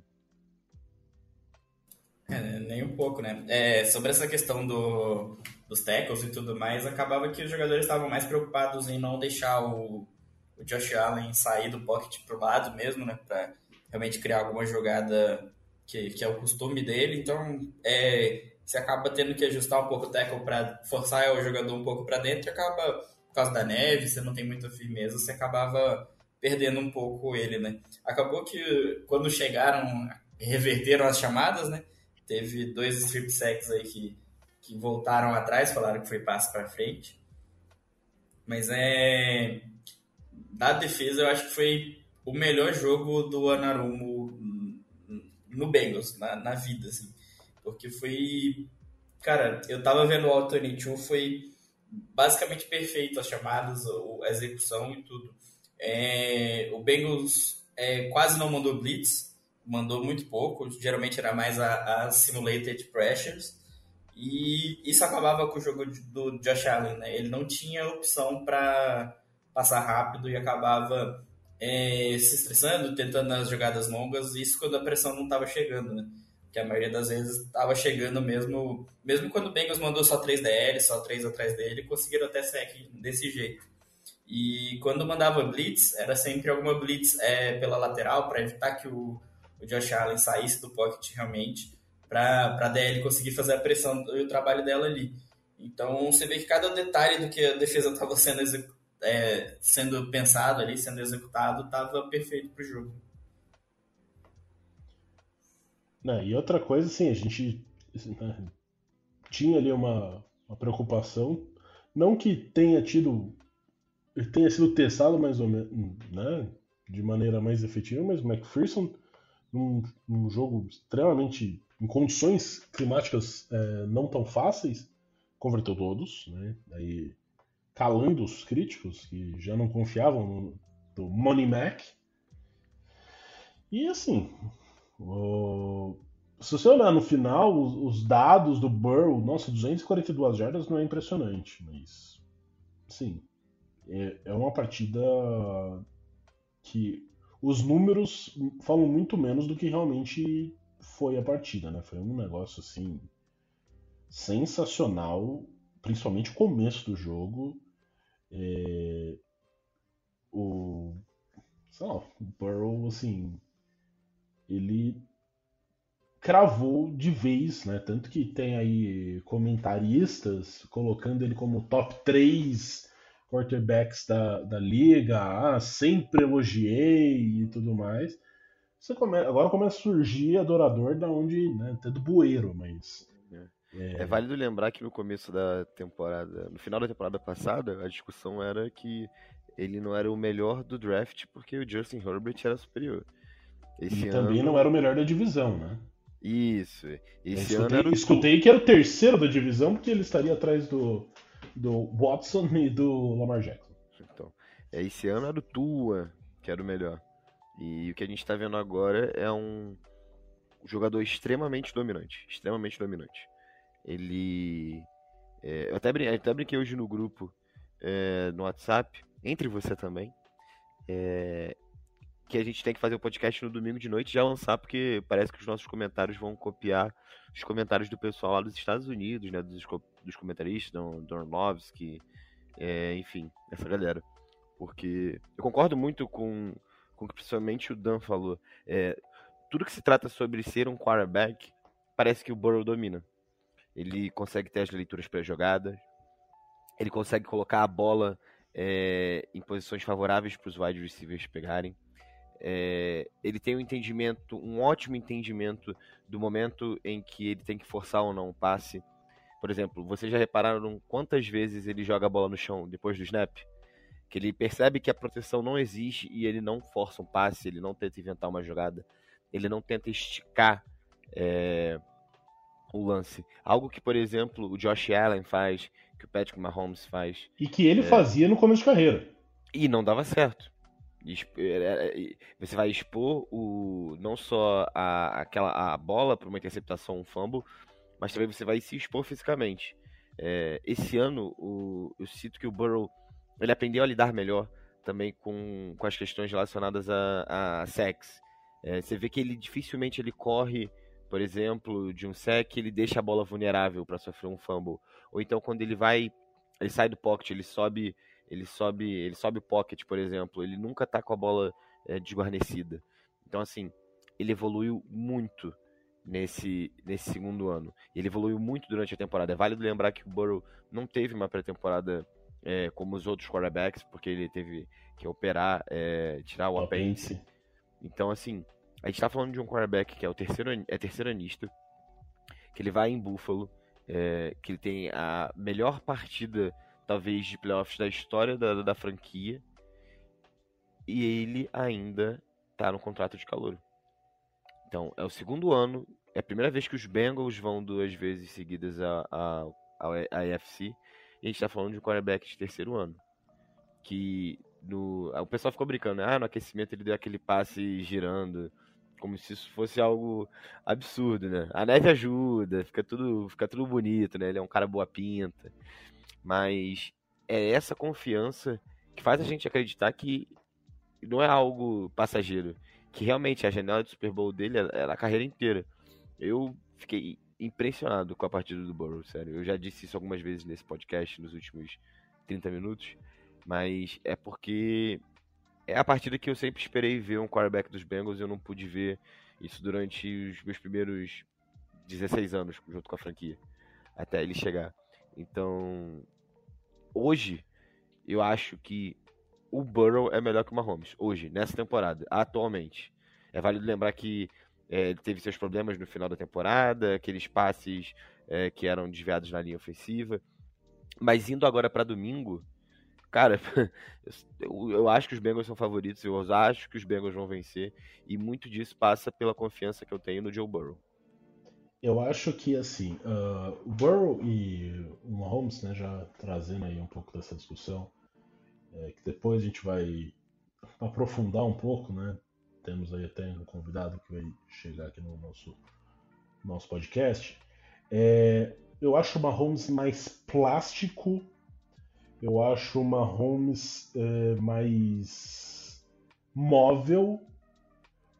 É, nem um pouco, né? É, sobre essa questão do, dos tackles e tudo mais, acabava que os jogadores estavam mais preocupados em não deixar o, o Josh Allen sair do pocket pro lado mesmo, né? Pra realmente criar alguma jogada que, que é o costume dele. Então, é, você acaba tendo que ajustar um pouco o tackle para forçar o jogador um pouco para dentro acaba, por causa da neve, você não tem muita firmeza, você acabava perdendo um pouco ele, né? Acabou que quando chegaram, reverteram as chamadas, né? Teve dois strip sacks aí que, que voltaram atrás, falaram que foi passo para frente. Mas é. Da defesa, eu acho que foi o melhor jogo do Anarumo no Bengals, na, na vida, assim. Porque foi. Cara, eu tava vendo o Alternate foi basicamente perfeito as chamadas, a execução e tudo. É, o Bengals é, quase não mandou blitz, mandou muito pouco, geralmente era mais a, a simulated pressures, E isso acabava com o jogo do Josh Allen, né? Ele não tinha opção para passar rápido e acabava é, se estressando, tentando as jogadas longas, isso quando a pressão não estava chegando, né? Que a maioria das vezes estava chegando mesmo, mesmo quando o Bengals mandou só 3 DL, só 3 atrás dele, conseguiram até sec desse jeito. E quando mandava blitz, era sempre alguma blitz é, pela lateral para evitar que o, o Josh Allen saísse do pocket realmente, para a DL conseguir fazer a pressão e o trabalho dela ali. Então você vê que cada detalhe do que a defesa estava sendo, é, sendo pensado ali, sendo executado, estava perfeito para o jogo. Não, e outra coisa, assim, a gente né, tinha ali uma, uma preocupação, não que tenha tido tenha sido testado mais ou menos, né, de maneira mais efetiva, mas o McPherson, num, num jogo extremamente, em condições climáticas é, não tão fáceis, converteu todos, né, aí calando os críticos que já não confiavam no, no Money Mac. E assim, o, se você olhar no final, os, os, dados do Burrow, nossa, 242 jardas não é impressionante, mas sim, é, é uma partida que os números falam muito menos do que realmente foi a partida, né? Foi um negócio assim sensacional, principalmente o começo do jogo. É... O, sei lá, o Burrow, assim, ele cravou de vez, né? Tanto que tem aí comentaristas colocando ele como top 3 quarterbacks da, da liga, ah, sempre elogiei e tudo mais. Você come... Agora começa a surgir adorador da onde, né, até do bueiro, mas... É... é válido lembrar que no começo da temporada, no final da temporada passada, a discussão era que ele não era o melhor do draft porque o Justin Herbert era superior. Esse e ano... também não era o melhor da divisão, né? Isso. Esse escutei, ano era o... escutei que era o terceiro da divisão porque ele estaria atrás do, do Watson e do Lamar Jackson. Então, é, esse ano era o Tua, que era o melhor. E o que a gente está vendo agora é um jogador extremamente dominante. Extremamente dominante. Ele. É, eu até, brin até brinquei hoje no grupo é, no WhatsApp, entre você também. É, que a gente tem que fazer o podcast no domingo de noite e já lançar, porque parece que os nossos comentários vão copiar os comentários do pessoal lá dos Estados Unidos, né? Dos, dos comentaristas, do, do Orlovsky, é, enfim, essa galera. Porque eu concordo muito com, com o que principalmente o Dan falou. É, tudo que se trata sobre ser um quarterback, parece que o Burrow domina. Ele consegue ter as leituras pré-jogadas, ele consegue colocar a bola é, em posições favoráveis para os wide receivers pegarem. É, ele tem um entendimento, um ótimo entendimento do momento em que ele tem que forçar ou não o passe. Por exemplo, vocês já repararam quantas vezes ele joga a bola no chão depois do snap? Que ele percebe que a proteção não existe e ele não força um passe, ele não tenta inventar uma jogada, ele não tenta esticar é, o lance. Algo que, por exemplo, o Josh Allen faz, que o Patrick Mahomes faz. E que ele é... fazia no começo de carreira. E não dava certo. Você vai expor o, não só a, aquela, a bola para uma interceptação, um fumble, mas também você vai se expor fisicamente. É, esse ano, o, eu cito que o Burrow ele aprendeu a lidar melhor também com, com as questões relacionadas a, a sex. É, você vê que ele dificilmente ele corre, por exemplo, de um sec, ele deixa a bola vulnerável para sofrer um fumble. Ou então quando ele vai, ele sai do pocket, ele sobe ele sobe, ele sobe o pocket, por exemplo, ele nunca tá com a bola é, desguarnecida. Então, assim, ele evoluiu muito nesse, nesse segundo ano. Ele evoluiu muito durante a temporada. É válido lembrar que o Burrow não teve uma pré-temporada é, como os outros quarterbacks, porque ele teve que operar, é, tirar o apêndice. Então, assim, a gente tá falando de um quarterback que é o terceiro, é terceiro anista, que ele vai em Buffalo, é, que ele tem a melhor partida talvez de playoffs da história da, da franquia. E ele ainda tá no contrato de calor. Então, é o segundo ano, é a primeira vez que os Bengals vão duas vezes seguidas a, a, a, a AFC. E a gente tá falando de um quarterback de terceiro ano. Que no, o pessoal ficou brincando, ah, no aquecimento ele deu aquele passe girando. Como se isso fosse algo absurdo, né? A neve ajuda, fica tudo, fica tudo bonito, né? Ele é um cara boa pinta. Mas é essa confiança que faz a gente acreditar que não é algo passageiro, que realmente a janela de Super Bowl dele é, é a carreira inteira. Eu fiquei impressionado com a partida do Burrow, sério. Eu já disse isso algumas vezes nesse podcast nos últimos 30 minutos, mas é porque é a partida que eu sempre esperei ver um quarterback dos Bengals e eu não pude ver isso durante os meus primeiros 16 anos junto com a franquia, até ele chegar. Então, hoje, eu acho que o Burrow é melhor que o Mahomes, hoje, nessa temporada, atualmente. É válido lembrar que é, ele teve seus problemas no final da temporada, aqueles passes é, que eram desviados na linha ofensiva. Mas indo agora para domingo, cara, eu, eu, acho que os Bengals são favoritos, eu acho que os Bengals vão vencer, e muito disso passa pela confiança que eu tenho no Joe Burrow. Eu acho que, assim, uh, o Burrow e o Mahomes, né, já trazendo aí um pouco dessa discussão, é, que depois a gente vai aprofundar um pouco, né, temos aí até um convidado que vai chegar aqui no nosso, nosso podcast, é, eu acho o Mahomes mais plástico eu acho o Mahomes é, mais móvel,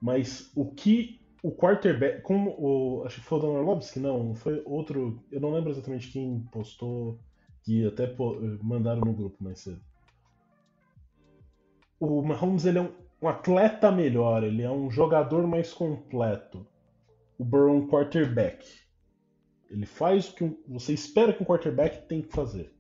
mas o que o quarterback, como o, acho que foi o Don Orlovsky, não, foi outro, eu não lembro exatamente quem postou, que até mandaram no grupo mais cedo. O Mahomes ele é um, um atleta melhor, ele é um jogador mais completo. O Burrow é um quarterback. Ele faz o que você espera que um quarterback tem que fazer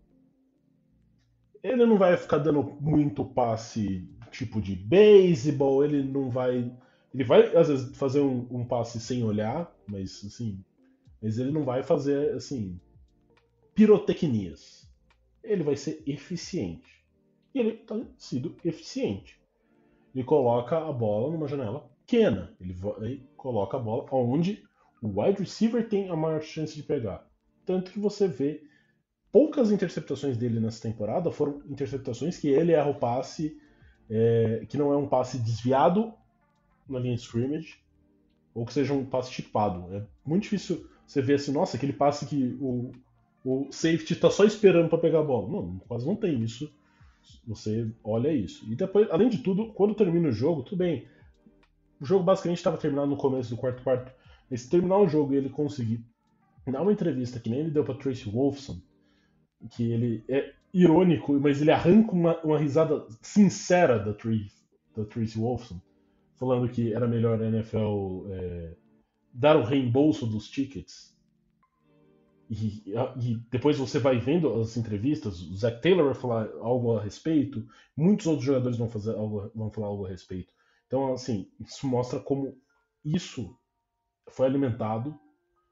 ele não vai ficar dando muito passe tipo de beisebol, ele não vai. Ele vai, às vezes, fazer um, um, passe sem olhar, mas assim. Mas ele não vai fazer assim. pirotecnias. Ele vai ser eficiente. E ele está sido eficiente. Ele coloca a bola numa janela pequena. Ele, ele coloca a bola onde o wide receiver tem a maior chance de pegar. Tanto que você vê poucas interceptações dele nessa temporada foram interceptações que ele erra o passe, é, que não é um passe desviado na linha de scrimmage, ou que seja um passe chipado. É muito difícil você ver assim, nossa, aquele passe que o, o safety está só esperando para pegar a bola. Não, quase não tem isso. Você olha isso. E depois, além de tudo, quando termina o jogo, tudo bem. O jogo basicamente estava terminado no começo do quarto quarto. Mas se terminar o jogo e ele conseguir dar uma entrevista que nem ele deu para Tracy Wolfson, que ele é irônico, mas ele arranca uma, uma risada sincera da, Tracy, da Tracy Wolfson, falando que era melhor a NFL é, dar o reembolso dos tickets. E, e, depois você vai vendo as entrevistas, o Zach Taylor vai falar algo a respeito, muitos outros jogadores vão, fazer algo, vão falar algo a respeito. Então, assim, isso mostra como isso foi alimentado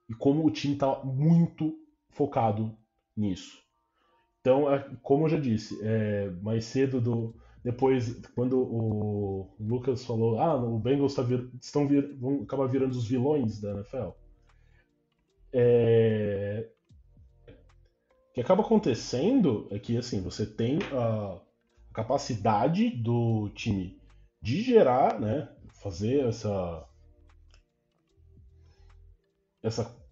e como o time está muito focado nisso. Então, é, como eu já disse, é, mais cedo do depois quando o Lucas falou, ah, o Bengals tá vir, estão vir, vão acabar virando os vilões da NFL. É, o que acaba acontecendo é que assim você tem a capacidade do time de gerar, né, fazer essa essa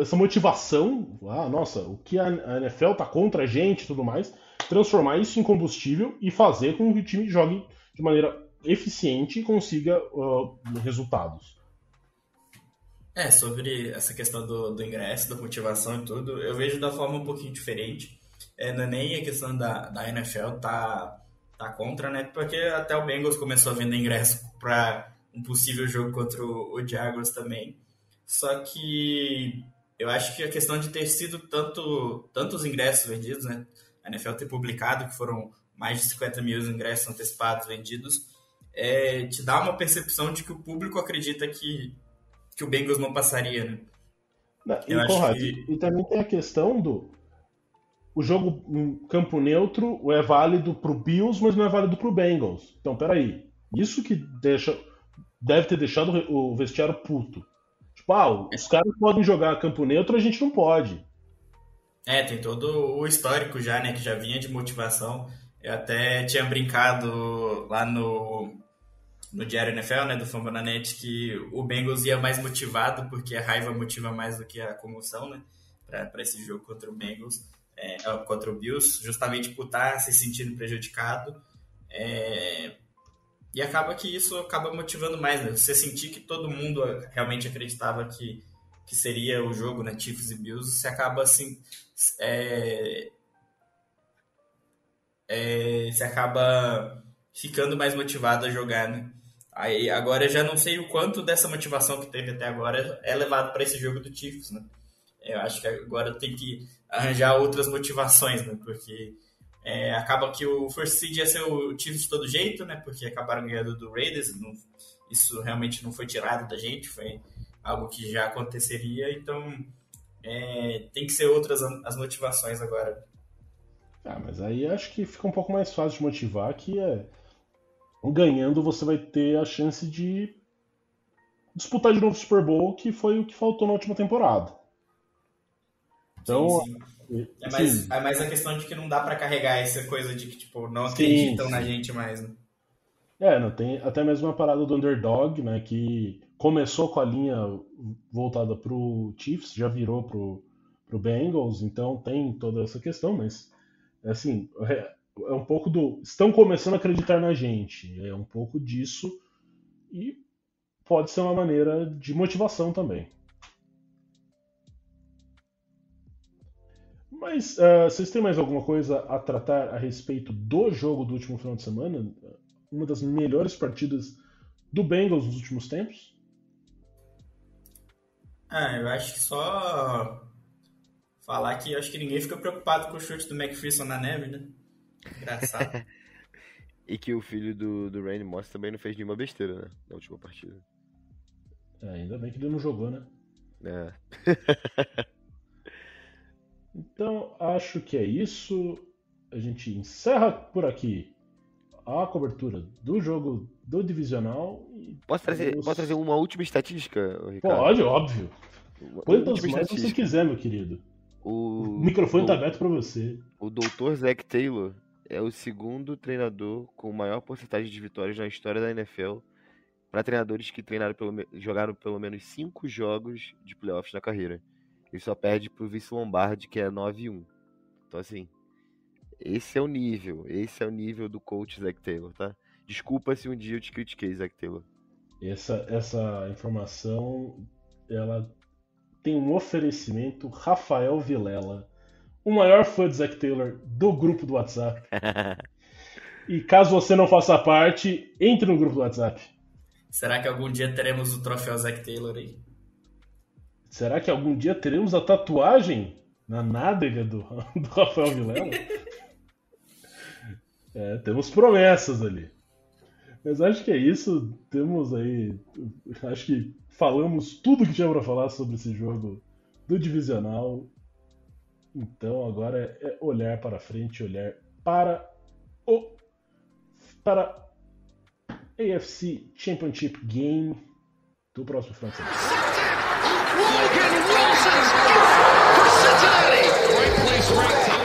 essa motivação, ah, nossa, o que a NFL tá contra a gente e tudo mais, transformar isso em combustível e fazer com que o time jogue de maneira eficiente e consiga uh, resultados. É, sobre essa questão do, do ingresso, da motivação e tudo, eu vejo da forma um pouquinho diferente. É, não é nem a questão da, da NFL tá, tá contra, né? Porque até o Bengals começou a vender ingresso para um possível jogo contra o, o Jaguars também. Só que eu acho que a questão de ter sido tanto, tantos ingressos vendidos, né? A NFL ter publicado que foram mais de 50 mil ingressos antecipados vendidos, é, te dá uma percepção de que o público acredita que, que o Bengals não passaria, né? E, Conrado, que... e também tem a questão do o jogo em campo neutro é válido para o Bills, mas não é válido para o Bengals. Então, peraí. Isso que deixa, deve ter deixado o vestiário puto. Tipo, ah, os caras podem jogar campo neutro, a gente não pode. É, tem todo o histórico já, né? Que já vinha de motivação. Eu até tinha brincado lá no, no Diário NFL, né, do Fambonanet, que o Bengals ia mais motivado, porque a raiva motiva mais do que a comoção, né, para esse jogo contra o Bengals, é, contra o Bills, justamente por estar tá se sentindo prejudicado. É, e acaba que isso acaba motivando mais, né? Você sentir que todo mundo realmente acreditava que, que seria o jogo, né? Chiefs e Bills, você acaba assim. É, é, você acaba ficando mais motivado a jogar, né? Aí, agora eu já não sei o quanto dessa motivação que teve até agora é levado para esse jogo do Chiefs, né? Eu acho que agora tem que arranjar outras motivações, né? Porque é, acaba que o First Seed ia ser o Chiefs de todo jeito, né? Porque acabaram ganhando do Raiders. Não, isso realmente não foi tirado da gente, foi algo que já aconteceria. Então é, tem que ser outras as motivações agora. Ah, mas aí acho que fica um pouco mais fácil de motivar que é ganhando você vai ter a chance de disputar de novo o Super Bowl, que foi o que faltou na última temporada. Então, sim, sim. É mais, é mais a questão de que não dá para carregar essa coisa de que, tipo, não acreditam sim, na gente mais, né? É, não, tem até mesmo a parada do underdog, né? Que começou com a linha voltada pro Chiefs, já virou pro, pro Bengals, então tem toda essa questão, mas assim, é, é um pouco do. Estão começando a acreditar na gente. É um pouco disso. E pode ser uma maneira de motivação também. Mas uh, vocês têm mais alguma coisa a tratar a respeito do jogo do último final de semana? Uma das melhores partidas do Bengals nos últimos tempos? Ah, eu acho que só falar que acho que ninguém fica preocupado com o chute do McPherson na neve, né? Engraçado. e que o filho do, do Randy Moss também não fez nenhuma besteira, né? Na última partida. É, ainda bem que ele não jogou, né? É. Então, acho que é isso. A gente encerra por aqui a cobertura do jogo do Divisional. Posso trazer, posso trazer uma última estatística, Ricardo? Pode, óbvio. Quantas mais você quiser, meu querido. O, o microfone está aberto para você. O doutor Zack Taylor é o segundo treinador com maior porcentagem de vitórias na história da NFL para treinadores que treinaram pelo, jogaram pelo menos cinco jogos de playoffs na carreira. Ele só perde pro vice Lombardi, que é 9-1. Então, assim, esse é o nível. Esse é o nível do coach Zac Taylor, tá? Desculpa se um dia eu te critiquei, Zac Taylor. Essa, essa informação, ela tem um oferecimento Rafael Vilela, o maior fã de Zac Taylor do grupo do WhatsApp. e caso você não faça parte, entre no grupo do WhatsApp. Será que algum dia teremos o troféu Zac Taylor aí? Será que algum dia teremos a tatuagem na nádega do, do Rafael Vilela? é, temos promessas ali. Mas acho que é isso. Temos aí. Acho que falamos tudo que tinha para falar sobre esse jogo do divisional. Então agora é olhar para frente, olhar para o para AFC Championship Game do próximo final. Logan Wilson's for Cincinnati. Great place right Touch.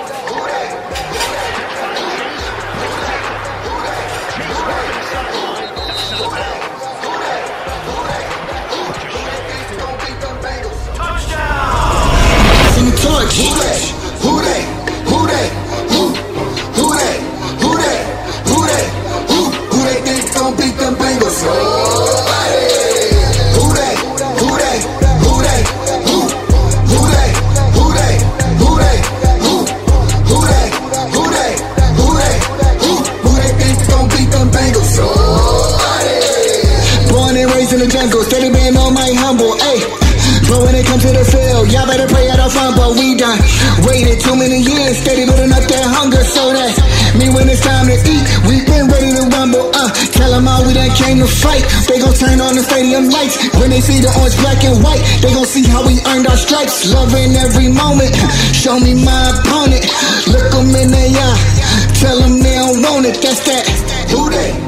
Came to fight, they gon' turn on the stadium lights, when they see the orange, black and white, they gon' see how we earned our stripes, loving every moment, show me my opponent, look them in the eye, tell them they don't want it, that's that, who they,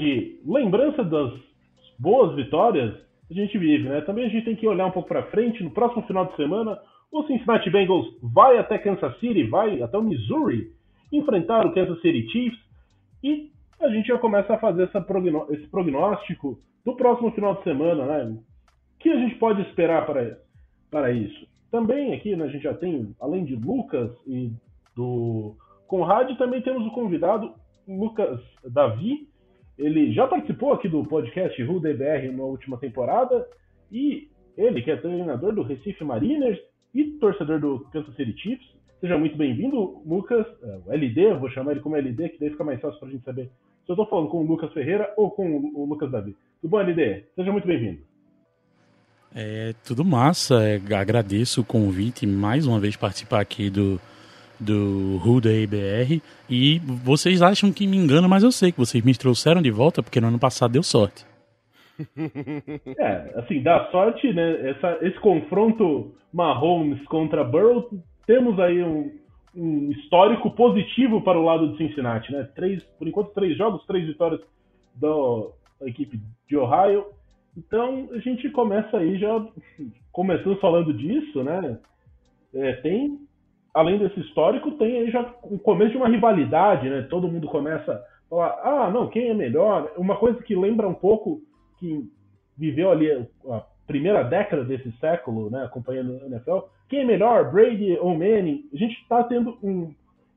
de lembrança das boas vitórias, a gente vive, né? Também a gente tem que olhar um pouco para frente. No próximo final de semana, o Cincinnati Bengals vai até Kansas City, vai até o Missouri enfrentar o Kansas City Chiefs e a gente já começa a fazer prognó esse prognóstico do próximo final de semana, né? O que a gente pode esperar para, para isso? Também aqui né, a gente já tem, além de Lucas e do Conrad, também temos o convidado Lucas Davi. Ele já participou aqui do podcast DBR na última temporada e ele, que é treinador do Recife Mariners e torcedor do Kansas City Chiefs. Seja muito bem-vindo, Lucas, é, LD, vou chamar ele como LD, que daí fica mais fácil para a gente saber se eu estou falando com o Lucas Ferreira ou com o Lucas Davi. Tudo bom, LD? Seja muito bem-vindo. É tudo massa, é, agradeço o convite mais uma vez participar aqui do, do Ruda IBR. E vocês acham que me engana, mas eu sei que vocês me trouxeram de volta porque no ano passado deu sorte. É, assim, dá sorte, né? Essa, esse confronto Mahomes contra Burrow, temos aí um, um histórico positivo para o lado de Cincinnati, né? Três, por enquanto, três jogos, três vitórias da, da equipe de Ohio. Então a gente começa aí já começando falando disso, né? É, tem além desse histórico, tem aí já o começo de uma rivalidade, né? Todo mundo começa a falar, ah, não, quem é melhor? Uma coisa que lembra um pouco que viveu ali a primeira década desse século, né, acompanhando a NFL, quem é melhor, Brady ou Manning? A gente está tendo um,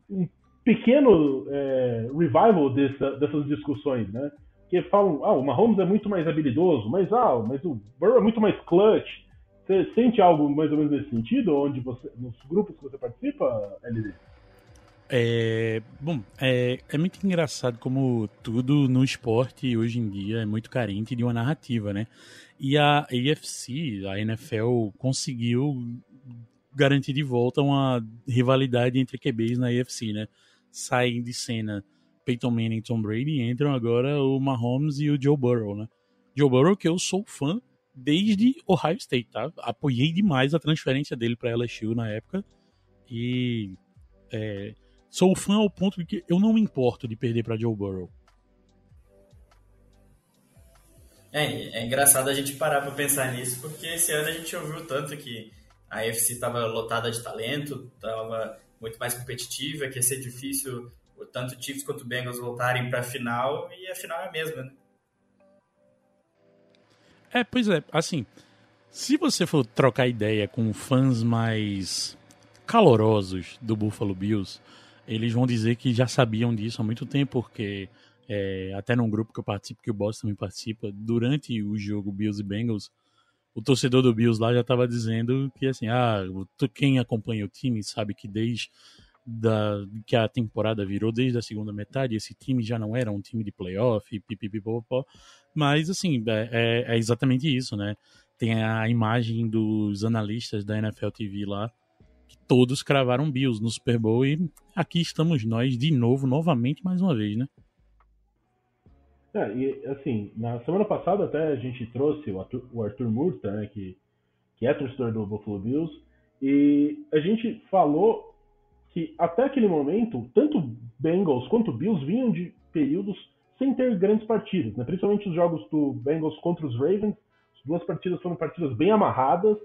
um pequeno é, revival dessa, dessas discussões, né? Que falam, ah, o Mahomes é muito mais habilidoso, mas ah, mas o Burrow é muito mais clutch. Você sente algo mais ou menos nesse sentido, onde você, nos grupos que você participa, LD? É, bom, é, é muito engraçado como tudo no esporte hoje em dia é muito carente de uma narrativa, né? E a AFC, a NFL, conseguiu garantir de volta uma rivalidade entre QBs na AFC, né? Saem de cena Peyton Manning e Tom Brady entram agora o Mahomes e o Joe Burrow, né? Joe Burrow, que eu sou fã desde Ohio State, tá? Apoiei demais a transferência dele para LSU na época e é, sou fã ao ponto de que eu não me importo de perder para Joe Burrow. É, é engraçado a gente parar para pensar nisso, porque esse ano a gente ouviu tanto que a UFC estava lotada de talento, estava muito mais competitiva, que ia ser difícil tanto Chiefs quanto Bengals voltarem para a final, e a final é a mesma, né? É, pois é, assim, se você for trocar ideia com fãs mais calorosos do Buffalo Bills, eles vão dizer que já sabiam disso há muito tempo, porque é, até num grupo que eu participo, que o Boss também participa, durante o jogo Bills e Bengals, o torcedor do Bills lá já estava dizendo que assim, ah, quem acompanha o time sabe que desde da, que a temporada virou, desde a segunda metade, esse time já não era um time de playoff, pipipipopó, mas, assim, é, é, é, exatamente isso, né? Tem a imagem dos analistas da NFL TV lá, que todos cravaram Bills no Super Bowl e aqui estamos nós de novo, novamente, mais uma vez, né? É, e assim, na semana passada até a gente trouxe o Arthur, o Arthur Murta, né, que, que é torcedor do Buffalo Bills, e a gente falou que até aquele momento, tanto Bengals quanto Bills vinham de períodos sem ter grandes partidas, né? principalmente os jogos do Bengals contra os Ravens. As duas partidas foram partidas bem amarradas.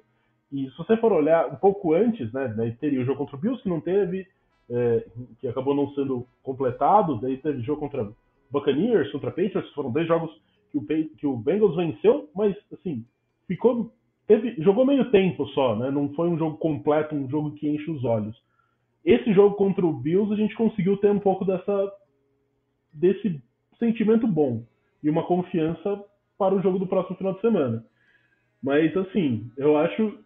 E se você for olhar um pouco antes, né, daí teria o jogo contra o Bills, que não teve, é, que acabou não sendo completado, daí teve jogo contra Buccaneers, contra Patriots, foram dois jogos que o, que o Bengals venceu, mas assim, ficou. Teve, jogou meio tempo só, né? Não foi um jogo completo, um jogo que enche os olhos. Esse jogo contra o Bills a gente conseguiu ter um pouco dessa desse sentimento bom e uma confiança para o jogo do próximo final de semana. Mas, assim, eu acho.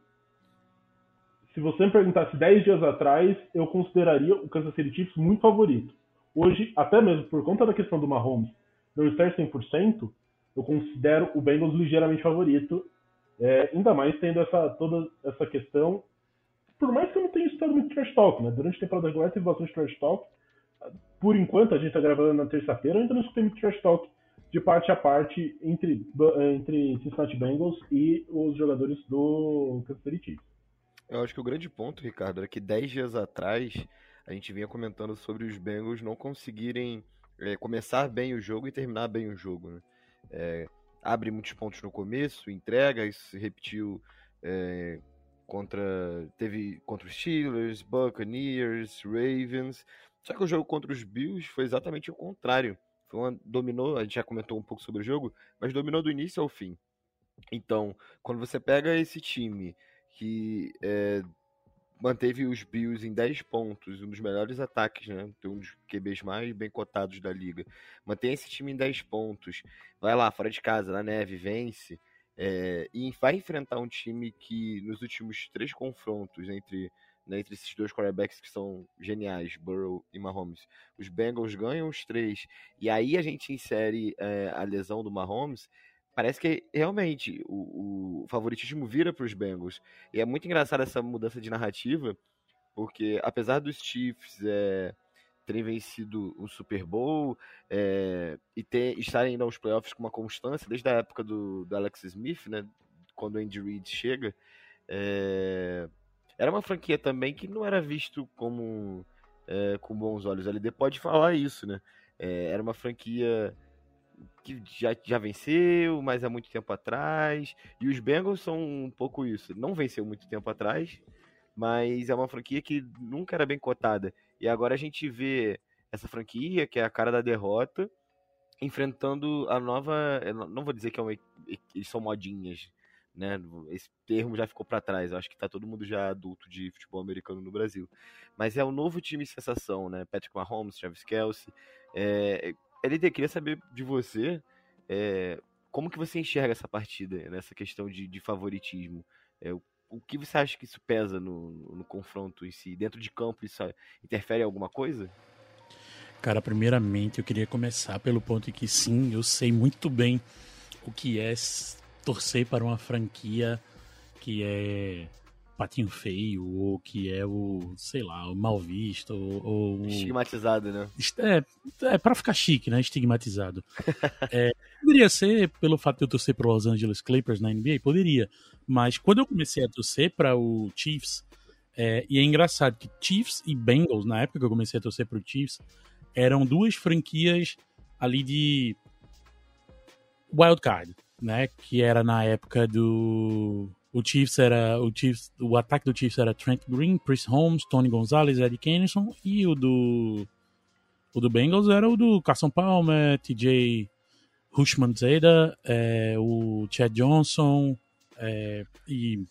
Se você me perguntasse 10 dias atrás, eu consideraria o Kansas City Chiefs muito favorito. Hoje, até mesmo por conta da questão do Mahomes não estar 100%, eu considero o Bengals ligeiramente favorito. É, ainda mais tendo essa, toda essa questão. Por mais que eu não tenha estado muito trash talk, né? Durante a temporada regular teve bastante trash talk por enquanto, a gente está gravando na terça-feira, ainda não escutei muito trash talk de parte a parte entre, entre Cincinnati Bengals e os jogadores do Kansas City Chiefs. Eu acho que o grande ponto, Ricardo, era que 10 dias atrás a gente vinha comentando sobre os Bengals não conseguirem é, começar bem o jogo e terminar bem o jogo. Né? É, abre muitos pontos no começo, entrega, isso se repetiu é, contra. Teve contra os Steelers, Buccaneers, Ravens. Só que o jogo contra os Bills foi exatamente o contrário. Uma, dominou, a gente já comentou um pouco sobre o jogo, mas dominou do início ao fim. Então, quando você pega esse time que é, manteve os Bills em 10 pontos, um dos melhores ataques, né? Tem um dos QBs mais bem cotados da liga. Mantém esse time em 10 pontos, vai lá, fora de casa, na neve, vence. É, e vai enfrentar um time que nos últimos três confrontos entre, né, entre esses dois quarterbacks que são geniais, Burrow e Mahomes, os Bengals ganham os três, e aí a gente insere é, a lesão do Mahomes, parece que realmente o, o favoritismo vira para os Bengals. E é muito engraçado essa mudança de narrativa, porque apesar dos Chiefs é, terem vencido o Super Bowl é, e ter, estarem indo aos playoffs com uma constância desde a época do, do Alex Smith, né, quando o Andy Reid chega, é, era uma franquia também que não era visto como é, com bons olhos. A LD pode falar isso, né? É, era uma franquia que já, já venceu, mas há muito tempo atrás. E os Bengals são um pouco isso. Não venceu muito tempo atrás, mas é uma franquia que nunca era bem cotada. E agora a gente vê essa franquia, que é a cara da derrota, enfrentando a nova. Não vou dizer que é uma, eles são modinhas, né? Esse termo já ficou para trás. Eu acho que tá todo mundo já adulto de futebol americano no Brasil. Mas é o novo time sensação, né? Patrick Mahomes, Travis Kelsey. É, LD, queria saber de você é, como que você enxerga essa partida, nessa questão de, de favoritismo. É, o, o, que você acha que isso pesa no, no, confronto em si? Dentro de campo, isso interfere em alguma coisa? Cara, primeiramente eu queria começar pelo ponto em que sim, eu sei muito bem o que é torcer para uma franquia que é patinho feio, ou que é o, sei lá, o mal visto, ou... ou Estigmatizado, né? É, é pra ficar chique, né? Estigmatizado. é, poderia ser pelo fato de eu torcer pro Los Angeles Clippers na NBA? Poderia. Mas quando eu comecei a torcer para o Chiefs, é, e é engraçado que Chiefs e Bengals, na época que eu comecei a torcer pro Chiefs, eram duas franquias ali de wild card, né? Que era na época do o Chiefs era o Chiefs, o ataque do Chiefs era Trent Green, Chris Holmes, Tony Gonzalez, Eddie Kennison e o do o do Bengals era o do Carson Palmer, TJ Hushman Zeda, é, o Chad Johnson é, e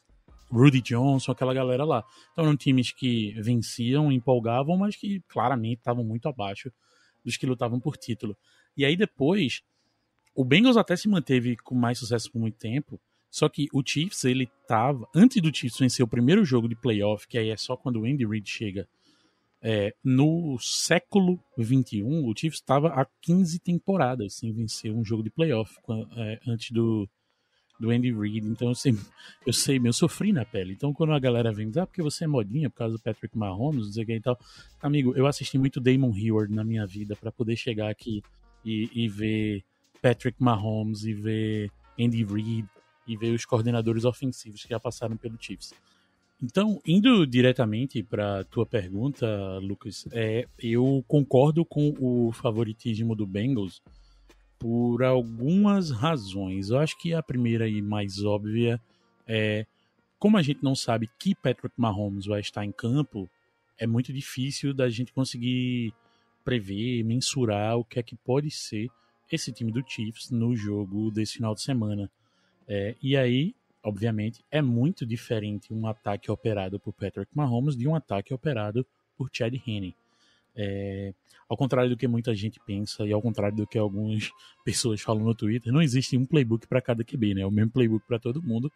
Rudy Johnson, aquela galera lá. Então eram times que venciam, empolgavam, mas que claramente estavam muito abaixo dos que lutavam por título. E aí depois, o Bengals até se manteve com mais sucesso por muito tempo, só que o Chiefs, ele tava. Antes do Chiefs vencer o primeiro jogo de playoff, que aí é só quando o Andy Reid chega. É, no século XXI, o Chiefs estava há 15 temporadas sem vencer um jogo de playoff é, antes do, do Andy Reid. Então eu sei, eu sei, eu sofri na pele. Então quando a galera vem dizer, ah, porque você é modinha por causa do Patrick Mahomes, o que e tal. Amigo, eu assisti muito Damon Hayward na minha vida para poder chegar aqui e, e ver Patrick Mahomes e ver Andy Reid e ver os coordenadores ofensivos que já passaram pelo Chiefs. Então, indo diretamente para tua pergunta, Lucas, é, eu concordo com o favoritismo do Bengals por algumas razões. Eu acho que a primeira e mais óbvia é como a gente não sabe que Patrick Mahomes vai estar em campo, é muito difícil da gente conseguir prever, mensurar o que é que pode ser esse time do Chiefs no jogo desse final de semana. É, e aí, obviamente, é muito diferente um ataque operado por Patrick Mahomes de um ataque operado por Chad Henne. É, ao contrário do que muita gente pensa e ao contrário do que algumas pessoas falam no Twitter, não existe um playbook para cada QB, né? É o mesmo playbook para todo mundo.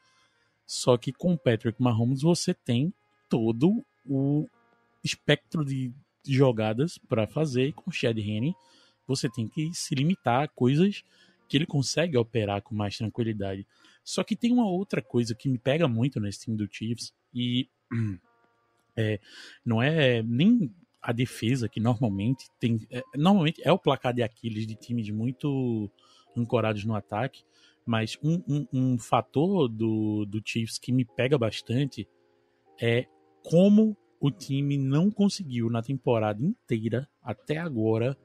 Só que com Patrick Mahomes você tem todo o espectro de jogadas para fazer e com Chad Henne você tem que se limitar a coisas que ele consegue operar com mais tranquilidade. Só que tem uma outra coisa que me pega muito nesse time do Chiefs e é, não é nem a defesa que normalmente tem, é, normalmente é o placar de Aquiles de times muito ancorados no ataque, mas um, um, um fator do, do Chiefs que me pega bastante é como o time não conseguiu na temporada inteira até agora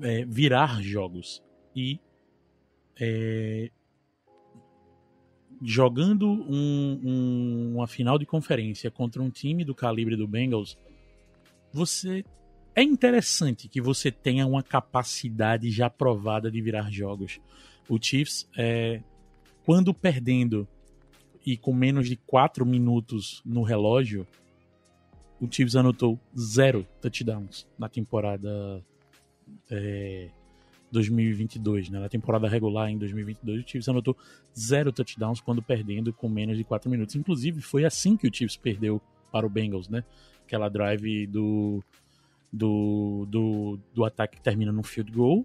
é, virar jogos. E é, jogando um, um, uma final de conferência contra um time do calibre do Bengals, você é interessante que você tenha uma capacidade já provada de virar jogos. O Chiefs, é, quando perdendo e com menos de 4 minutos no relógio, o Chiefs anotou zero touchdowns na temporada é, 2022, né? na temporada regular em 2022, o Chiefs anotou zero touchdowns quando perdendo com menos de 4 minutos. Inclusive, foi assim que o Chiefs perdeu para o Bengals, né? Aquela drive do, do, do, do ataque que termina no field goal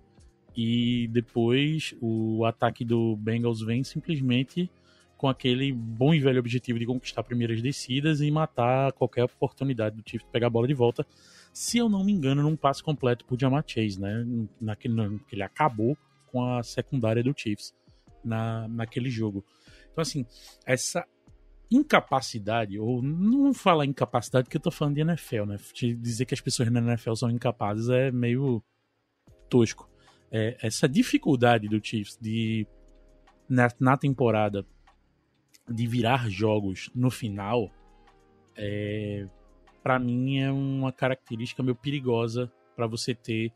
e depois o ataque do Bengals vem simplesmente com aquele bom e velho objetivo de conquistar primeiras descidas e matar qualquer oportunidade do Chiefs pegar a bola de volta. Se eu não me engano, num passe completo por Jamar Chase, né? Naquele, que ele acabou com a secundária do Chiefs na, naquele jogo. Então, assim, essa incapacidade, ou não falar incapacidade porque eu tô falando de NFL, né? Dizer que as pessoas na NFL são incapazes é meio tosco. É, essa dificuldade do Chiefs de, na, na temporada, de virar jogos no final, é, para mim é uma característica meio perigosa para você ter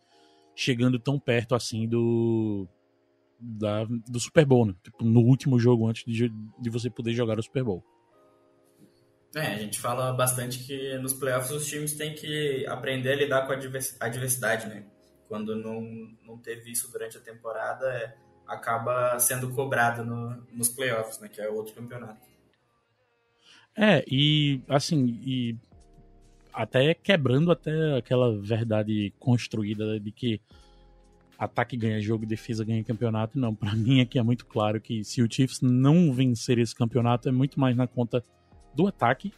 chegando tão perto assim do da, do Super Bowl, né? tipo, no último jogo antes de, de você poder jogar o Super Bowl. É, a gente fala bastante que nos playoffs os times têm que aprender a lidar com a adversidade, né? Quando não, não teve isso durante a temporada, é, acaba sendo cobrado no, nos playoffs, né? Que é outro campeonato. É, e assim, e até quebrando até aquela verdade construída de que ataque ganha jogo, defesa ganha campeonato. Não, para mim aqui é muito claro que se o Chiefs não vencer esse campeonato é muito mais na conta do ataque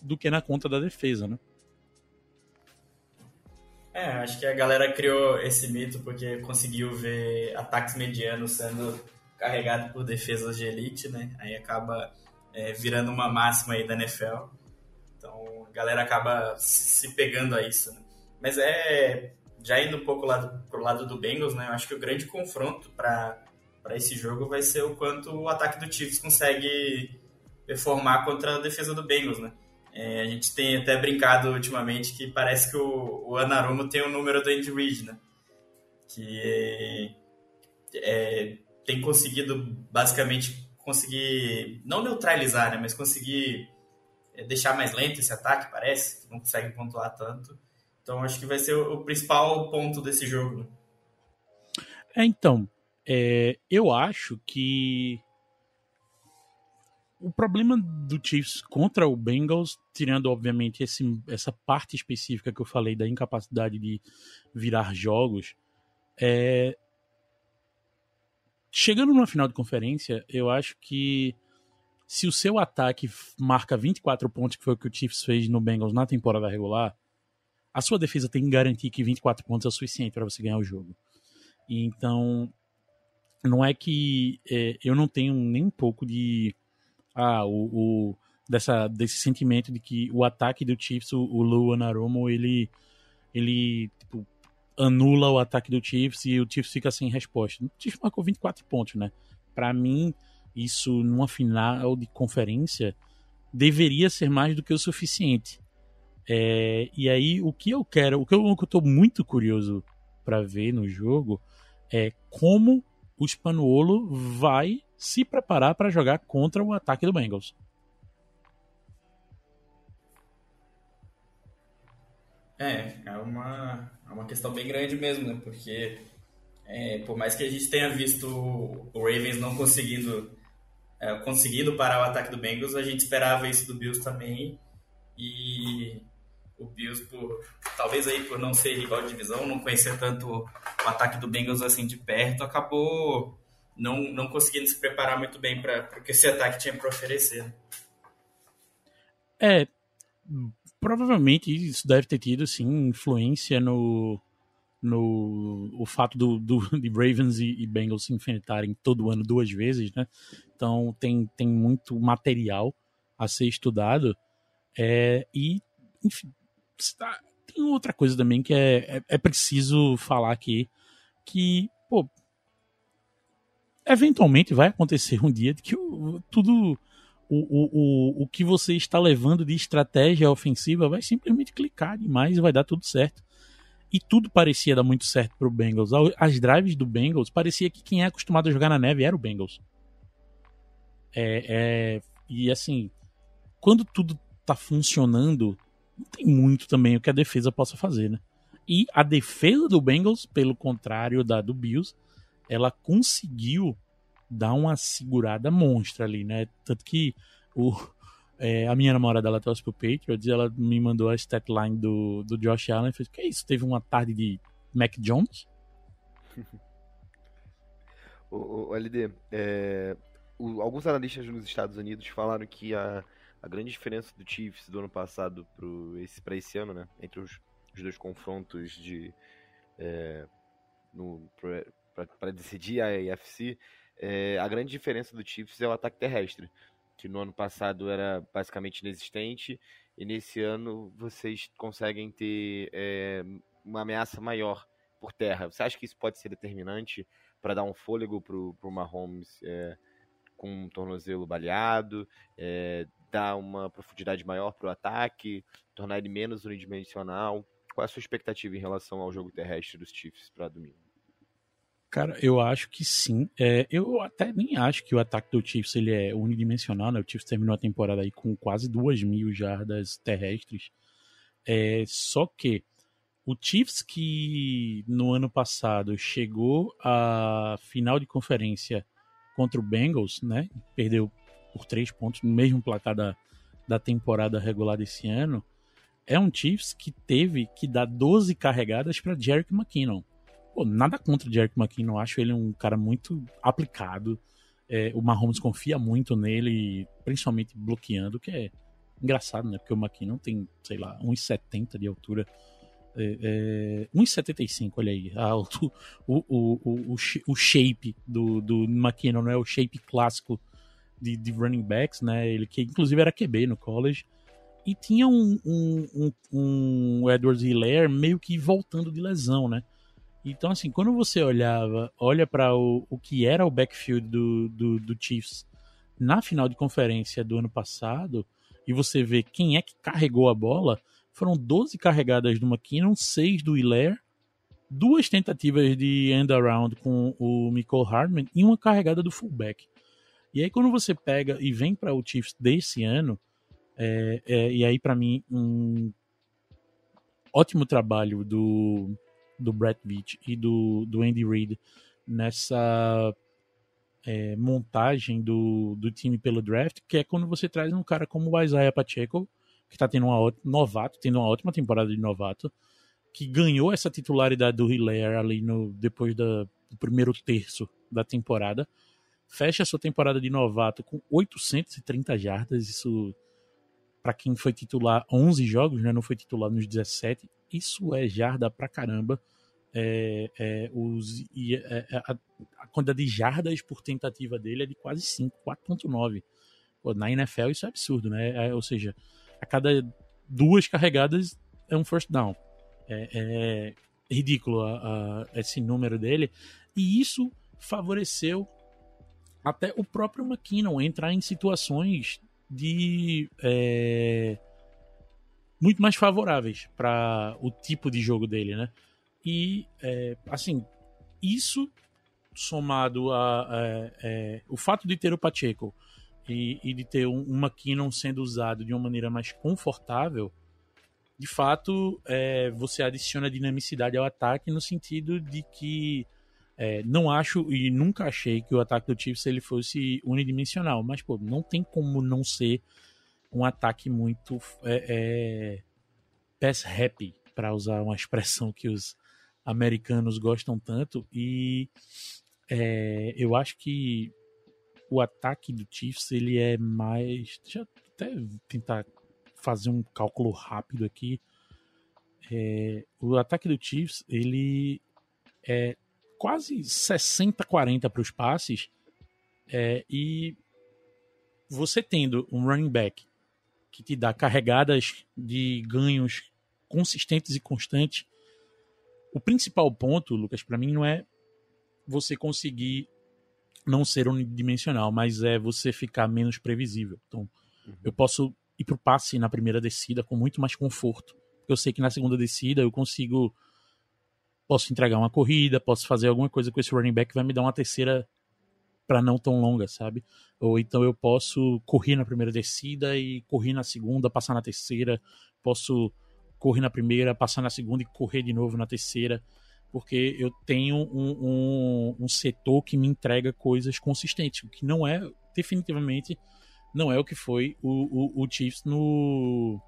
do que na conta da defesa, né? É, acho que a galera criou esse mito porque conseguiu ver ataques medianos sendo carregados por defesas de elite, né? Aí acaba é, virando uma máxima aí da NFL. Então a galera acaba se pegando a isso, né? Mas é já indo um pouco lado, pro lado do Bengals, né? Eu acho que o grande confronto para esse jogo vai ser o quanto o ataque do Chiefs consegue performar contra a defesa do Bengals, né? É, a gente tem até brincado ultimamente que parece que o, o Anarumo tem o número do Andy Reid, né? Que é, tem conseguido basicamente conseguir não neutralizar, né? Mas conseguir deixar mais lento esse ataque, parece. Não consegue pontuar tanto. Então acho que vai ser o, o principal ponto desse jogo. Né? É, então, é, eu acho que o problema do Chiefs contra o Bengals, tirando obviamente esse, essa parte específica que eu falei da incapacidade de virar jogos, é chegando numa final de conferência, eu acho que se o seu ataque marca 24 pontos, que foi o que o Chiefs fez no Bengals na temporada regular, a sua defesa tem que garantir que 24 pontos é o suficiente para você ganhar o jogo. Então, não é que é, eu não tenho nem um pouco de ah, o, o, dessa, desse sentimento de que o ataque do Chiefs, o, o Lou Anaromo, ele, ele tipo, anula o ataque do Chiefs e o Chiefs fica sem resposta. O Chiefs marcou 24 pontos, né? Para mim, isso numa final de conferência deveria ser mais do que o suficiente. É, e aí, o que eu quero, o que eu, eu tô muito curioso para ver no jogo é como o Spanuolo vai se preparar para jogar contra o ataque do Bengals. É, é uma, é uma questão bem grande mesmo, né? Porque é, por mais que a gente tenha visto o Ravens não conseguindo, é, conseguindo parar o ataque do Bengals, a gente esperava isso do Bills também. E o Bills, por, talvez aí por não ser rival de divisão, não conhecer tanto o ataque do Bengals assim de perto, acabou não, não conseguindo se preparar muito bem para o que esse ataque tinha para oferecer. Né? É, provavelmente isso deve ter tido, sim, influência no, no o fato do, do de Ravens e, e, Bengals se enfrentarem todo ano duas vezes, né? Então tem, tem muito material a ser estudado. É, e, enfim, tem outra coisa também que é, é, é preciso falar aqui, que, pô, eventualmente vai acontecer um dia que o, tudo o, o, o, o que você está levando de estratégia ofensiva vai simplesmente clicar demais e vai dar tudo certo. E tudo parecia dar muito certo para Bengals. As drives do Bengals parecia que quem é acostumado a jogar na neve era o Bengals. É, é, e assim, quando tudo está funcionando, não tem muito também o que a defesa possa fazer, né? E a defesa do Bengals, pelo contrário da do Bills, ela conseguiu dar uma segurada monstra ali, né? Tanto que o, é, a minha namorada, ela torce pro Patriots e ela me mandou a statline do, do Josh Allen e fez, que isso? Teve uma tarde de Mac Jones? o, o, LD, é, o, alguns analistas nos Estados Unidos falaram que a, a grande diferença do Chiefs do ano passado para esse, esse ano, né, entre os, os dois confrontos de é, para decidir a AFC, é, a grande diferença do Chiefs é o ataque terrestre que no ano passado era basicamente inexistente, e nesse ano vocês conseguem ter é, uma ameaça maior por terra. Você acha que isso pode ser determinante para dar um fôlego para o Mahomes é, com um tornozelo baleado, é, dar uma profundidade maior para o ataque, tornar ele menos unidimensional? Qual é a sua expectativa em relação ao jogo terrestre dos Chiefs para domingo? Cara, eu acho que sim. É, eu até nem acho que o ataque do Chiefs ele é unidimensional, né? O Chiefs terminou a temporada aí com quase duas mil jardas terrestres. É, só que o Chiefs que no ano passado chegou à final de conferência contra o Bengals, né? Perdeu por três pontos, no mesmo placar da, da temporada regular desse ano. É um Chiefs que teve que dar 12 carregadas para Jerick McKinnon. Pô, nada contra o Jerick McKinnon, acho ele um cara muito aplicado. É, o Mahomes confia muito nele, principalmente bloqueando, que é engraçado, né? Porque o McKinnon tem, sei lá, 1,70 de altura. É, é, 1,75, olha aí. Alto, o, o, o, o, shape do, do McKinnon não é o shape clássico de, de running backs, né? Ele que inclusive era QB no college. E tinha um, um, um, um Edwards Hilaire meio que voltando de lesão, né? Então, assim, quando você olhava, olha para o, o que era o backfield do, do, do, Chiefs na final de conferência do ano passado, e você vê quem é que carregou a bola, foram 12 carregadas do McKinnon, 6 do Hilaire, duas tentativas de end around com o Michael Hardman e uma carregada do fullback. E aí, quando você pega e vem para o Chiefs desse ano, é, é, e aí, para mim, um ótimo trabalho do do Brett Veach e do, do Andy Reid nessa é, montagem do, do time pelo draft, que é quando você traz um cara como o Isaiah Pacheco, que está tendo uma novato, tendo uma ótima temporada de novato, que ganhou essa titularidade do Hilaire ali no, depois da, do primeiro terço da temporada, fecha a sua temporada de novato com 830 jardas, isso para quem foi titular 11 jogos, né, não foi titular nos 17, isso é jarda pra caramba. É, é, os, e, é, é, a, a, quantidade de jardas por tentativa dele é de quase 5, 4.9. Na NFL isso é absurdo, né? É, ou seja, a cada duas carregadas é um first down. É, é ridículo a, a, esse número dele. E isso favoreceu até o próprio McKinnon entrar em situações de é, muito mais favoráveis para o tipo de jogo dele, né? E, é, assim, isso somado a, é, é, o fato de ter o Pacheco e, e de ter um, um McKinnon sendo usado de uma maneira mais confortável, de fato, é, você adiciona dinamicidade ao ataque no sentido de que é, não acho e nunca achei que o ataque do Chiefs ele fosse unidimensional, mas pô, não tem como não ser um ataque muito é, é, pass happy, para usar uma expressão que os americanos gostam tanto. E é, eu acho que o ataque do Chiefs ele é mais. Deixa eu até tentar fazer um cálculo rápido aqui. É, o ataque do Chiefs ele é quase 60-40 para os passes. É, e você tendo um running back que te dá carregadas de ganhos consistentes e constantes. O principal ponto, Lucas, para mim não é você conseguir não ser unidimensional, mas é você ficar menos previsível. Então, uhum. eu posso ir pro passe na primeira descida com muito mais conforto. Eu sei que na segunda descida eu consigo posso entregar uma corrida, posso fazer alguma coisa com esse running back que vai me dar uma terceira para não tão longa, sabe? Ou então eu posso correr na primeira descida e correr na segunda, passar na terceira, posso correr na primeira, passar na segunda e correr de novo na terceira porque eu tenho um, um, um, setor que me entrega coisas consistentes, o que não é, definitivamente, não é o que foi o, o, o Chiefs no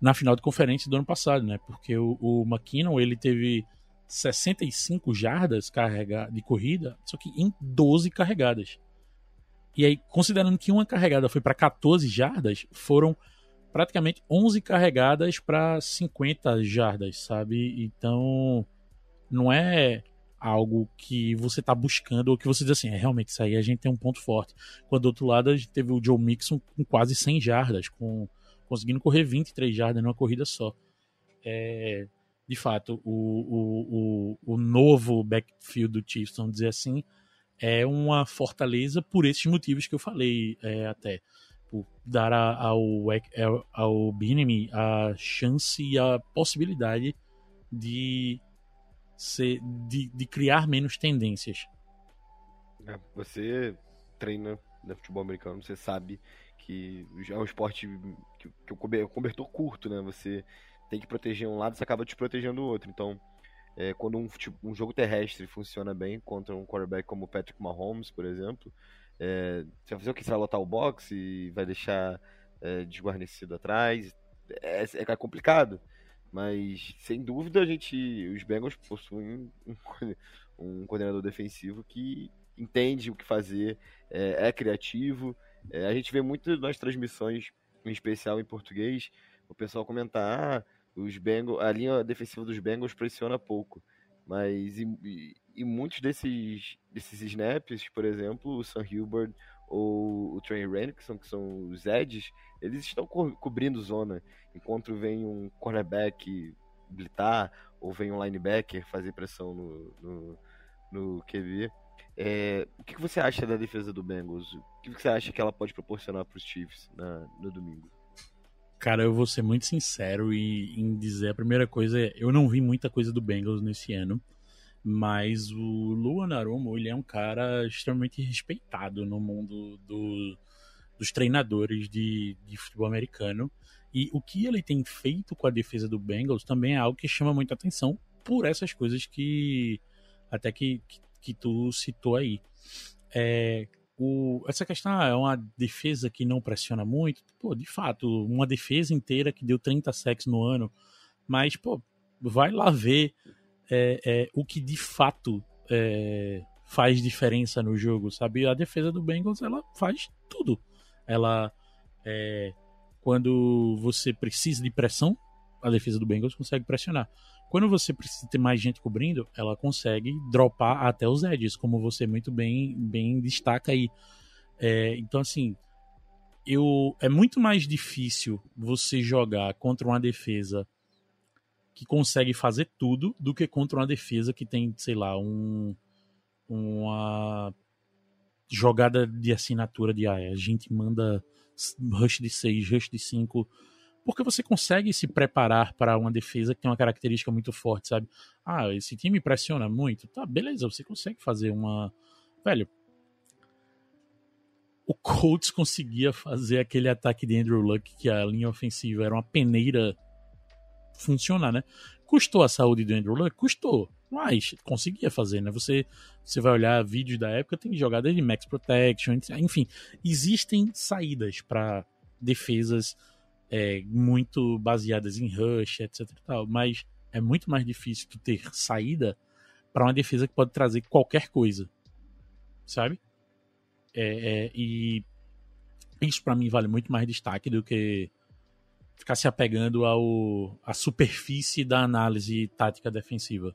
na final de conferência do ano passado, né? Porque o, o McKinnon, ele teve 65 jardas de corrida, só que em 12 carregadas. E aí, considerando que uma carregada foi para 14 jardas, foram praticamente 11 carregadas para 50 jardas, sabe? Então, não é algo que você está buscando ou que você diz assim, é realmente isso aí a gente tem um ponto forte. Quando do outro lado a gente teve o Joe Mixon com quase 100 jardas, com conseguindo correr 23 jardas numa corrida só. É, de fato, o, o, o, o novo backfield do Chiefs, vamos dizer assim, é uma fortaleza por esses motivos que eu falei é, até. Por dar ao, ao Binemi a chance e a possibilidade de ser, de, de criar menos tendências. É, você treina no futebol americano, você sabe que é um esporte que, que o cobertor curto, né? Você tem que proteger um lado, você acaba te protegendo o outro. Então, é, quando um, um jogo terrestre funciona bem contra um quarterback como o Patrick Mahomes, por exemplo, é, você vai fazer o que? Você vai lotar o box e vai deixar é, desguarnecido atrás. É, é complicado. Mas, sem dúvida, a gente, os Bengals possuem um, um coordenador defensivo que entende o que fazer, é, é criativo. É, a gente vê muito nas transmissões, em especial em português, o pessoal comentar: ah, os Bengals, a linha defensiva dos Bengals pressiona pouco. Mas e, e muitos desses, desses snaps, por exemplo, o Sam Hilbert ou o Trey Rennickson, que são os edges, eles estão co cobrindo zona. Enquanto vem um cornerback blitar, ou vem um linebacker fazer pressão no, no, no QB. É, o que você acha da defesa do Bengals? O que você acha que ela pode proporcionar para os Chiefs na, no domingo? Cara, eu vou ser muito sincero e em dizer a primeira coisa é, eu não vi muita coisa do Bengals nesse ano, mas o Luan Aromo, ele é um cara extremamente respeitado no mundo do, dos treinadores de, de futebol americano. E o que ele tem feito com a defesa do Bengals também é algo que chama muita atenção por essas coisas que até que, que, que tu citou aí. É, o, essa questão ah, é uma defesa que não pressiona muito. Pô, de fato, uma defesa inteira que deu 30 sacks no ano. Mas, pô, vai lá ver é, é, o que de fato é, faz diferença no jogo, sabe? A defesa do Bengals, ela faz tudo. Ela, é, quando você precisa de pressão, a defesa do Bengals consegue pressionar. Quando você precisa ter mais gente cobrindo, ela consegue dropar até os edges, como você muito bem, bem destaca aí. É, então, assim, eu, é muito mais difícil você jogar contra uma defesa que consegue fazer tudo do que contra uma defesa que tem, sei lá, um, uma jogada de assinatura de ah, a gente manda rush de 6, rush de 5 porque você consegue se preparar para uma defesa que tem uma característica muito forte, sabe? Ah, esse time pressiona muito. Tá, beleza, você consegue fazer uma. Velho. O Colts conseguia fazer aquele ataque de Andrew Luck, que a linha ofensiva era uma peneira funcionar, né? Custou a saúde do Andrew Luck? Custou. Mas conseguia fazer, né? Você, você vai olhar vídeos da época, tem jogadas de max protection, enfim, existem saídas para defesas é, muito baseadas em rush, etc tal, mas é muito mais difícil tu ter saída para uma defesa que pode trazer qualquer coisa, sabe? É, é, e isso para mim vale muito mais destaque do que ficar se apegando ao à superfície da análise tática defensiva.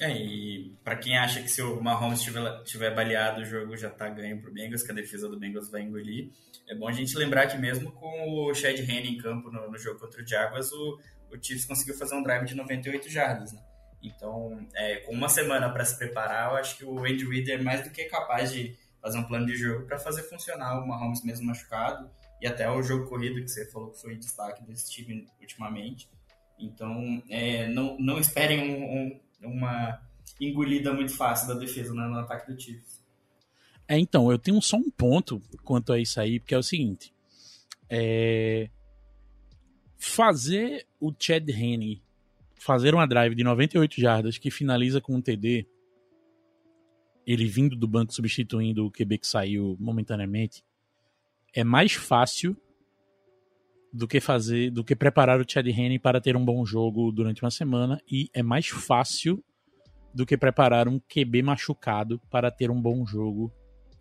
É, e para quem acha que se o Mahomes tiver, tiver baleado, o jogo já tá ganho pro Bengals, que a defesa do Bengals vai engolir. É bom a gente lembrar que mesmo com o Chad Henne em campo no, no, jogo contra o Jaguars, o, o Chiefs conseguiu fazer um drive de 98 jardas, né? Então, é, com uma semana para se preparar, eu acho que o Andy Reid é mais do que capaz de fazer um plano de jogo para fazer funcionar o Mahomes mesmo machucado e até o jogo corrido que você falou que foi destaque desse time ultimamente. Então, é, não, não esperem um, um, uma engolida muito fácil da defesa né, no ataque do Chiefs. É, então, eu tenho só um ponto quanto a isso aí, porque é o seguinte. É... Fazer o Chad Henne fazer uma drive de 98 jardas que finaliza com um TD, ele vindo do banco substituindo o QB que saiu momentaneamente, é mais fácil do que fazer, do que preparar o Chad Henne para ter um bom jogo durante uma semana e é mais fácil do que preparar um QB machucado para ter um bom jogo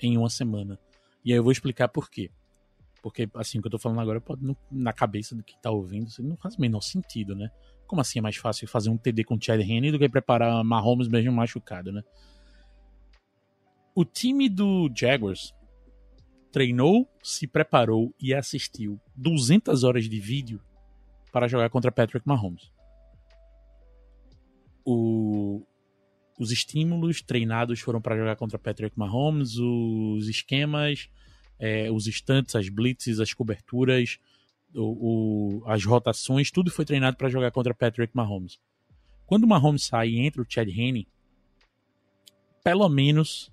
em uma semana. E aí eu vou explicar por quê. Porque, assim, o que eu tô falando agora pode, na cabeça do que tá ouvindo, isso não faz o menor sentido, né? Como assim é mais fácil fazer um TD com Chad Henne do que preparar Mahomes mesmo machucado, né? O time do Jaguars treinou, se preparou e assistiu 200 horas de vídeo para jogar contra Patrick Mahomes. O, os estímulos treinados foram para jogar contra Patrick Mahomes, os esquemas, é, os instantes, as blitzes, as coberturas, o, o, as rotações, tudo foi treinado para jogar contra Patrick Mahomes. Quando o Mahomes sai e entra o Chad Henne, pelo menos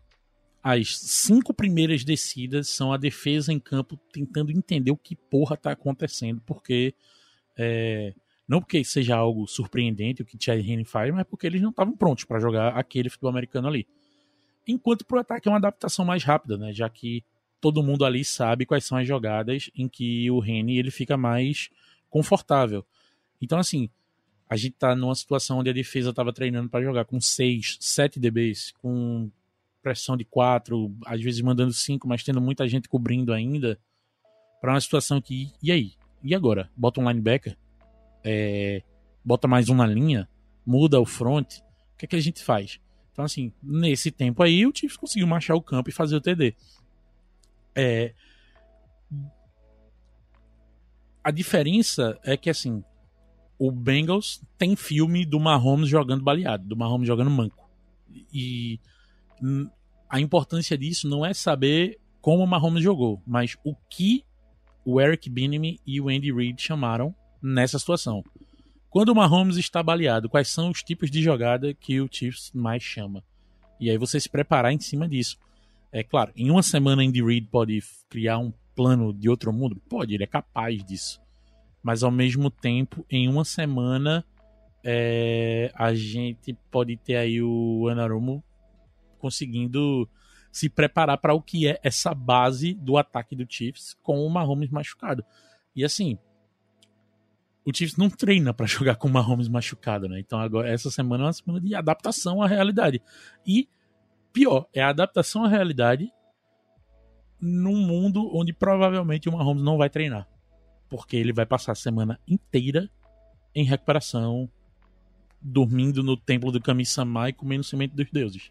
as cinco primeiras descidas são a defesa em campo tentando entender o que porra tá acontecendo, porque é, não porque seja algo surpreendente o que Chad Henne faz, mas porque eles não estavam prontos para jogar aquele futebol americano ali. Enquanto pro ataque é uma adaptação mais rápida, né? Já que todo mundo ali sabe quais são as jogadas em que o Rene ele fica mais confortável. Então, assim, a gente tá numa situação onde a defesa estava treinando para jogar com 6, 7 DBs, com pressão de 4, às vezes mandando 5, mas tendo muita gente cobrindo ainda, para uma situação que, e aí? E agora? Bota um linebacker? É, bota mais um na linha? Muda o front? O que é que a gente faz? Então, assim, nesse tempo aí, o Chiefs conseguiu marchar o campo e fazer o TD. É, a diferença é que, assim, o Bengals tem filme do Mahomes jogando baleado, do Mahomes jogando manco. E a importância disso não é saber como o Mahomes jogou, mas o que o Eric Bieniemy e o Andy Reid chamaram nessa situação. Quando o Mahomes está baleado, quais são os tipos de jogada que o Chiefs mais chama? E aí você se preparar em cima disso. É claro, em uma semana Andy Reid pode criar um plano de outro mundo? Pode, ele é capaz disso. Mas ao mesmo tempo, em uma semana, é, a gente pode ter aí o Anarumo conseguindo se preparar para o que é essa base do ataque do Chiefs com o Mahomes machucado. E assim, o Chiefs não treina para jogar com o Mahomes machucado, né? Então agora essa semana é uma semana de adaptação à realidade. E Pior, é a adaptação à realidade num mundo onde provavelmente o Mahomes não vai treinar. Porque ele vai passar a semana inteira em recuperação, dormindo no templo do Kami-sama e comendo semente dos deuses.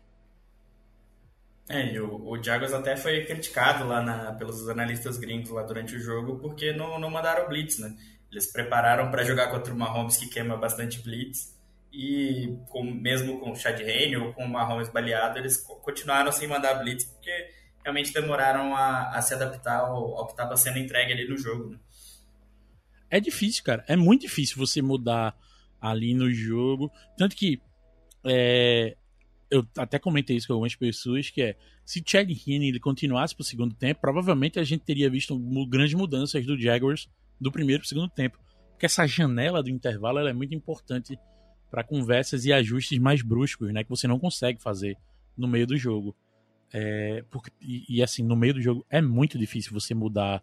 É, o, o Jaguars até foi criticado lá na, pelos analistas gringos lá durante o jogo porque não, não mandaram blitz, né? Eles prepararam para jogar contra o Mahomes que queima bastante blitz e com, mesmo com o Chad Henne ou com o Mahomes baleado, eles continuaram sem mandar blitz porque realmente demoraram a, a se adaptar ao, ao que estava sendo entregue ali no jogo. Né? É difícil, cara. É muito difícil você mudar ali no jogo. Tanto que é, eu até comentei isso com algumas pessoas, que é se Chad Henne ele continuasse pro segundo tempo, provavelmente a gente teria visto grandes mudanças do Jaguars do primeiro pro segundo tempo. Porque essa janela do intervalo é muito importante para conversas e ajustes mais bruscos, né, que você não consegue fazer no meio do jogo. É, porque, e, e, assim, no meio do jogo é muito difícil você mudar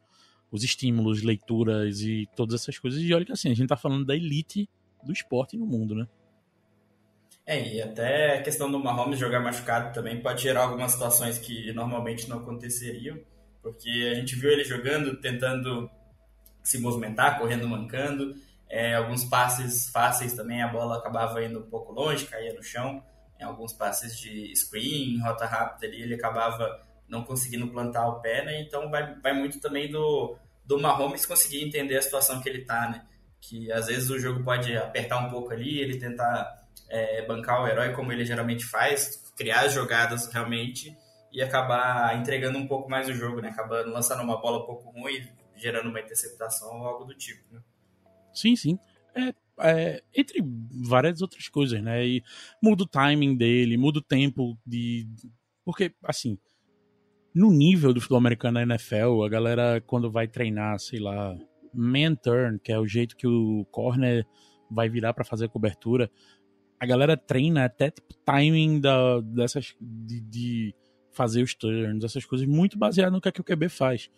os estímulos, leituras e todas essas coisas. E olha que assim, a gente tá falando da elite do esporte no mundo, né? É, e até a questão do Mahomes jogar machucado também pode gerar algumas situações que normalmente não aconteceriam, porque a gente viu ele jogando, tentando se movimentar, correndo, mancando, é, alguns passes fáceis também, a bola acabava indo um pouco longe, caía no chão. Em alguns passes de screen, rota rápida ali, ele acabava não conseguindo plantar o pé, né? Então vai, vai muito também do, do Mahomes conseguir entender a situação que ele tá, né? Que às vezes o jogo pode apertar um pouco ali, ele tentar é, bancar o herói como ele geralmente faz, criar as jogadas realmente e acabar entregando um pouco mais o jogo, né? Acabando lançando uma bola um pouco ruim, gerando uma interceptação ou algo do tipo, né? Sim, sim. É, é, entre várias outras coisas, né? E muda o timing dele, muda o tempo de. Porque, assim, no nível do futebol americano na NFL, a galera, quando vai treinar, sei lá, man turn, que é o jeito que o corner vai virar para fazer a cobertura, a galera treina até tipo, timing da, dessas. de, de fazer os turns, essas coisas, muito baseado no que, é que o QB faz.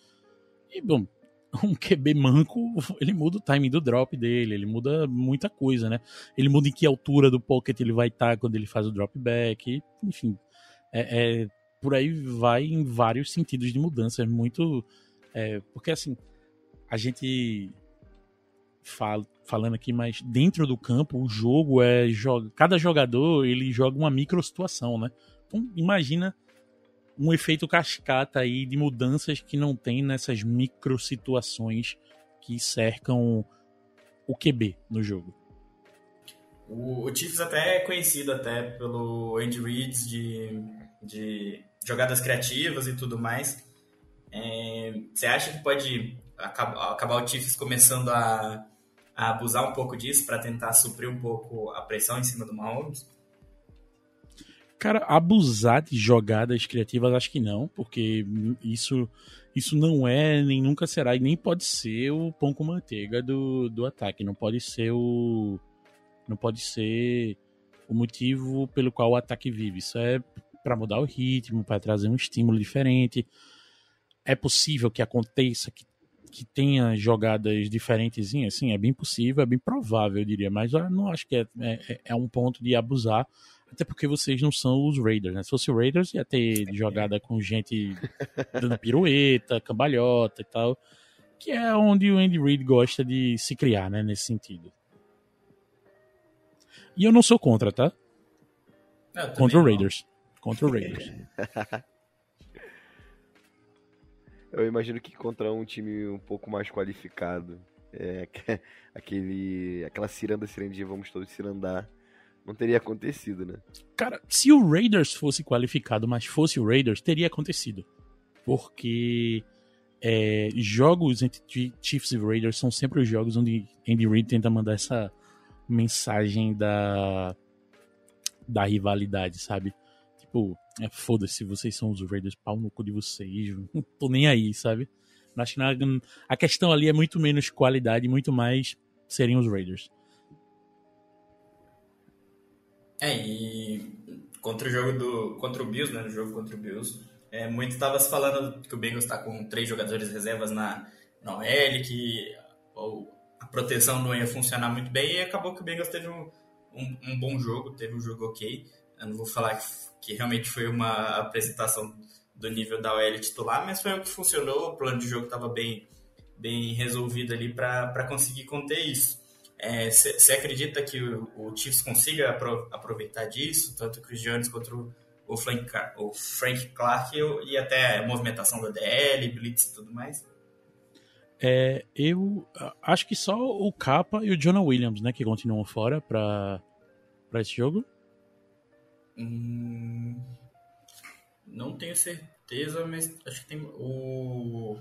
E, bom, um QB manco, ele muda o timing do drop dele, ele muda muita coisa, né? Ele muda em que altura do pocket ele vai estar tá quando ele faz o drop back, enfim. É, é, por aí vai em vários sentidos de mudança, é muito... É, porque, assim, a gente fala, falando aqui, mas dentro do campo, o jogo é... Cada jogador, ele joga uma micro situação, né? Então, imagina um efeito cascata aí de mudanças que não tem nessas micro situações que cercam o QB no jogo. O, o Chiefs até é conhecido até pelo Andy Reid de, de jogadas criativas e tudo mais. É, você acha que pode acabar, o Chiefs começando a, a abusar um pouco disso para tentar suprir um pouco a pressão em cima do Mahomes? Cara, abusar de jogadas criativas, acho que não, porque isso, isso não é, nem nunca será, e nem pode ser o pão com manteiga do, do ataque. Não pode ser o. Não pode ser o motivo pelo qual o ataque vive. Isso é para mudar o ritmo, para trazer um estímulo diferente. É possível que aconteça, que, que tenha jogadas diferentes, assim, é bem possível, é bem provável, eu diria, mas eu não acho que é, é, é um ponto de abusar até porque vocês não são os Raiders, né? Se fosse o Raiders, ia ter jogada com gente dando pirueta, cambalhota e tal. Que é onde o Andy Reid gosta de se criar, né? Nesse sentido. E eu não sou contra, tá? contra o Raiders. Contra o Raiders. eu imagino que contra um time um pouco mais qualificado. É, aquele, aquela ciranda cirandinha, vamos todos cirandar não teria acontecido, né? Cara, se o Raiders fosse qualificado, mas fosse o Raiders, teria acontecido. Porque é, jogos entre Chiefs e Raiders são sempre os jogos onde Andy Reid tenta mandar essa mensagem da, da rivalidade, sabe? Tipo, é, foda-se, vocês são os Raiders, pau no cu de vocês, não tô nem aí, sabe? Acho que a questão ali é muito menos qualidade, muito mais seriam os Raiders. É, e contra o jogo do. Contra o Bills, né? No jogo contra o Bills. É, muito estava se falando que o Bengals está com três jogadores reservas na, na que ou, a proteção não ia funcionar muito bem, e acabou que o Bengals teve um, um, um bom jogo, teve um jogo ok. Eu não vou falar que, que realmente foi uma apresentação do nível da OL titular, mas foi o que funcionou, o plano de jogo estava bem, bem resolvido ali para conseguir conter isso. Você é, acredita que o, o, Chiefs consiga apro aproveitar disso, tanto o Chris Jones quanto o, Frank, o Frank Clark e até a movimentação do DL, Blitz e tudo mais? É, eu acho que só o Capa e o Jonah Williams, né, que continuam fora para esse jogo. Hum, não tenho certeza, mas acho que tem o.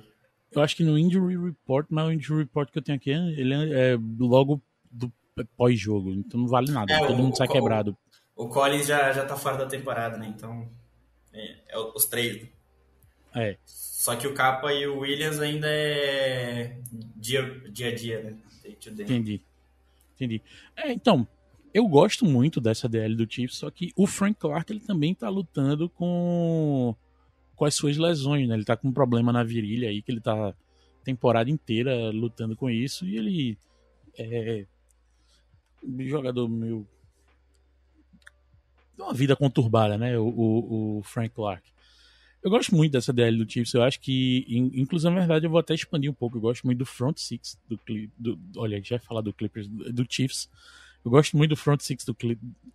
Eu acho que no Injury Report, mas o Injury Report que eu tenho aqui, ele é, logo do pós-jogo, então não vale nada, é, todo o, mundo sai o, quebrado. O, o Collins já, já tá fora da temporada, né? Então, é, é os três. É. Só que o Capa e o Williams ainda é dia, dia a dia, né? Entendi. Entendi. É, então, eu gosto muito dessa DL do Chiefs, só que o Frank Clark ele também tá lutando com com as suas lesões, né? Ele tá com um problema na virilha aí que ele tá temporada inteira lutando com isso e ele é jogador meio. uma vida conturbada, né? O, o, o, Frank Clark. Eu gosto muito dessa DL do Chiefs. Eu acho que, inclusive, na verdade, eu vou até expandir um pouco. Eu gosto muito do front six do, do olha, gente vai falar do Clippers, do Chiefs. Eu gosto muito do front six do.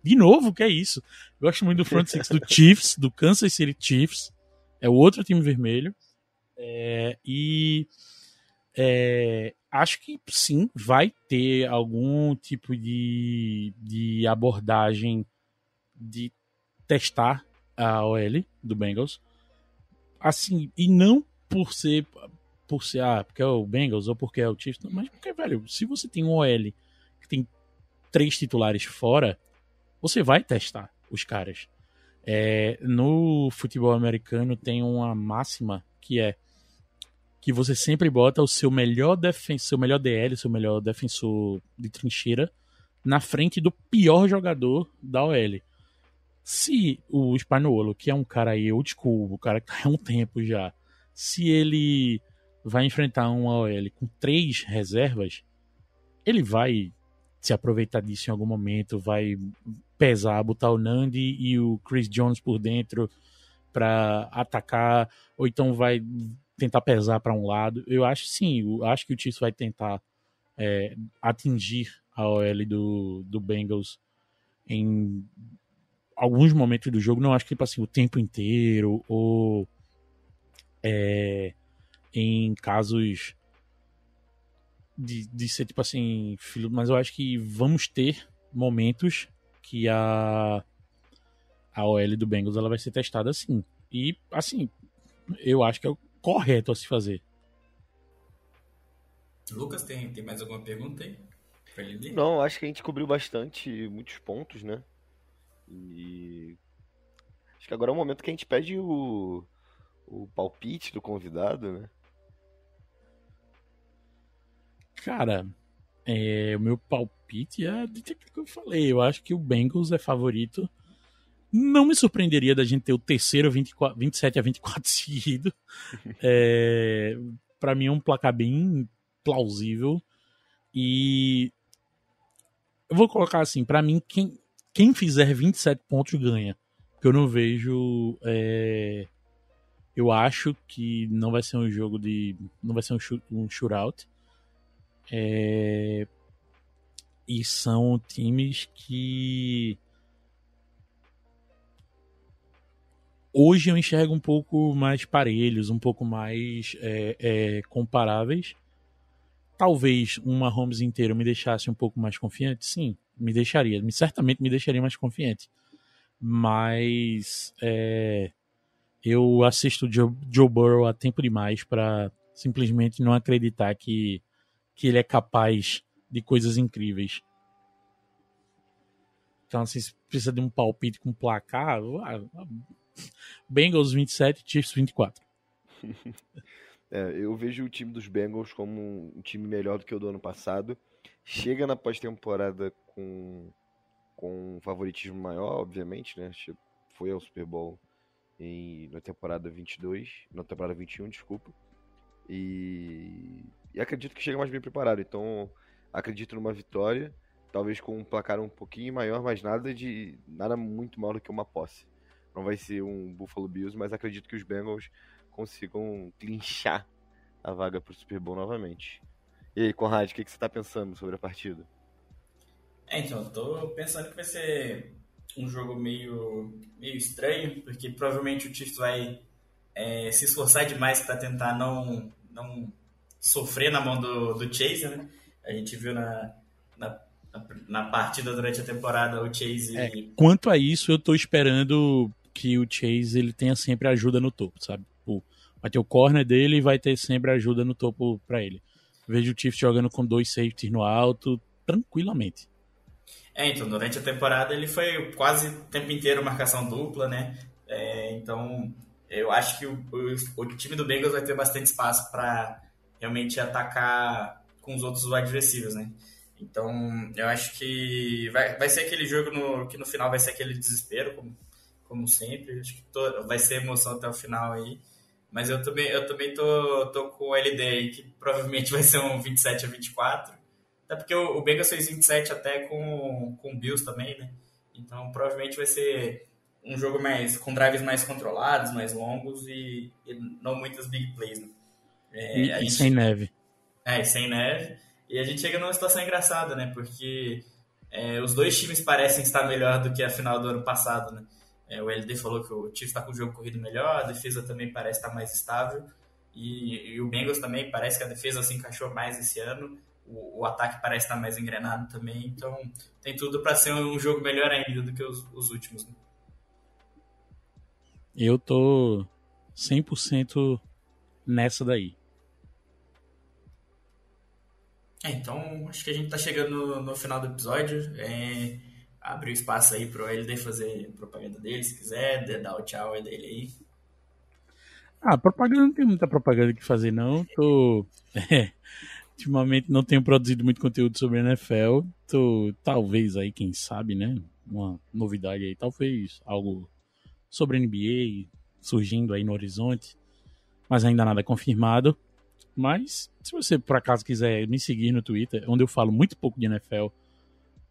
De novo, que é isso? Eu gosto muito do front six do Chiefs, do Kansas City Chiefs. É o outro time vermelho. É, e é, acho que sim, vai ter algum tipo de, de abordagem de testar a OL do Bengals. Assim, e não por ser por ser ah, porque é o Bengals ou porque é o Chiefs, mas porque, velho, se você tem um OL que tem três titulares fora, você vai testar os caras. É, no futebol americano tem uma máxima que é que você sempre bota o seu melhor defensor, seu melhor DL, seu melhor defensor de trincheira na frente do pior jogador da OL. Se o Spaniolo, que é um cara aí old school, o cara que tá há um tempo já, se ele vai enfrentar uma OL com três reservas, ele vai se aproveitar disso em algum momento, vai pesar, botar o Nandi e o Chris Jones por dentro para atacar, ou então vai tentar pesar para um lado. Eu acho sim, eu acho que o Chiefs vai tentar é, atingir a OL do, do Bengals em alguns momentos do jogo. Não acho que tipo assim, o tempo inteiro ou é, em casos de, de ser tipo assim, filho, mas eu acho que vamos ter momentos que a a OL do Bengals ela vai ser testada assim. E assim, eu acho que é o correto a se fazer. Lucas, tem, tem mais alguma pergunta aí? Não, acho que a gente cobriu bastante, muitos pontos, né? E acho que agora é o momento que a gente pede o, o palpite do convidado, né? Cara, é, o meu palpite é de que eu falei. Eu acho que o Bengals é favorito. Não me surpreenderia da gente ter o terceiro 24, 27 a 24 seguido. É, para mim é um placar bem plausível. E eu vou colocar assim, para mim quem, quem fizer 27 pontos ganha. Porque eu não vejo é, eu acho que não vai ser um jogo de não vai ser um, um shootout. É, e são times que hoje eu enxergo um pouco mais parelhos, um pouco mais é, é, comparáveis. Talvez uma Holmes inteiro me deixasse um pouco mais confiante, sim, me deixaria, me, certamente me deixaria mais confiante. Mas é, eu assisto Joe, Joe Burrow há tempo demais para simplesmente não acreditar que, que ele é capaz de coisas incríveis. Então, assim, precisa de um palpite com placar. Bengals 27, Chiefs 24. É, eu vejo o time dos Bengals como um time melhor do que o do ano passado. Chega na pós-temporada com, com um favoritismo maior, obviamente, né? Foi ao Super Bowl em, na temporada 22, na temporada 21, desculpa. E, e acredito que chega mais bem preparado. Então, acredito numa vitória, talvez com um placar um pouquinho maior, mas nada de nada muito maior do que uma posse. Não vai ser um Buffalo Bills, mas acredito que os Bengals consigam clinchar a vaga para o Super Bowl novamente. E aí, Conrad, o que, que você está pensando sobre a partida? É, então, eu tô pensando que vai ser um jogo meio, meio estranho, porque provavelmente o Chiefs vai é, se esforçar demais para tentar não, não sofrer na mão do, do Chase, né? A gente viu na, na, na partida durante a temporada o Chase. É, quanto a isso, eu tô esperando que o Chase ele tenha sempre ajuda no topo, sabe? vai ter o corner dele e vai ter sempre ajuda no topo para ele. Vejo o Chiefs jogando com dois safeties no alto, tranquilamente. É, então, durante a temporada ele foi quase o tempo inteiro marcação dupla, né? É, então, eu acho que o, o, o, time do Bengals vai ter bastante espaço para realmente atacar com os outros receivers, né? Então, eu acho que vai, vai ser aquele jogo no, que no final vai ser aquele desespero, como, como sempre. Acho que to, vai ser emoção até o final aí. Mas eu também, eu também tô, tô com o LD aí, que provavelmente vai ser um 27 a 24 até porque o, o Bengals fez 27 até com, com o Bills também, né? Então provavelmente vai ser um jogo mais com drives mais controlados, mais longos e, e não muitas big plays. Né? É, e, gente, sem neve. É, e sem neve. E a gente chega numa situação engraçada, né? Porque é, os dois times parecem estar melhor do que a final do ano passado, né? É, o LD falou que o Chiefs está com o jogo corrido melhor, a defesa também parece estar mais estável. E, e, o Bengals também parece que a defesa se encaixou mais esse ano. O, o ataque parece estar mais engrenado também. Então tem tudo para ser um jogo melhor ainda do que os, os últimos. Né? Eu tô 100% nessa daí. É, então acho que a gente tá chegando no, no final do episódio. É, abrir espaço aí pro LD fazer propaganda dele, se quiser, dar o tchau dele aí. Ah, propaganda não tem muita propaganda que fazer, não. Tô. É, ultimamente não tenho produzido muito conteúdo sobre NFL. Tô, talvez aí, quem sabe, né? Uma novidade aí, talvez algo sobre NBA surgindo aí no horizonte, mas ainda nada confirmado. Mas se você por acaso quiser me seguir no Twitter, onde eu falo muito pouco de NFL,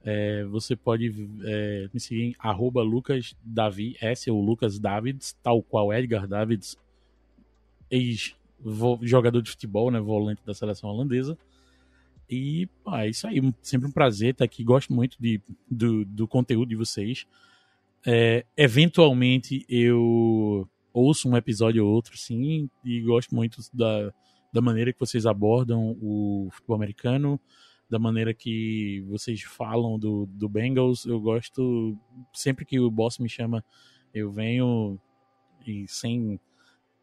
é, você pode é, me seguir em arroba S ou Lucas Davids, tal qual Edgar Davids, ex-jogador de futebol, né, volante da seleção holandesa. E é isso aí, sempre um prazer estar aqui. Gosto muito de, do, do conteúdo de vocês. É, eventualmente eu ouço um episódio ou outro, sim, e gosto muito da, da maneira que vocês abordam o futebol americano, da maneira que vocês falam do, do Bengals. Eu gosto, sempre que o boss me chama, eu venho e sem,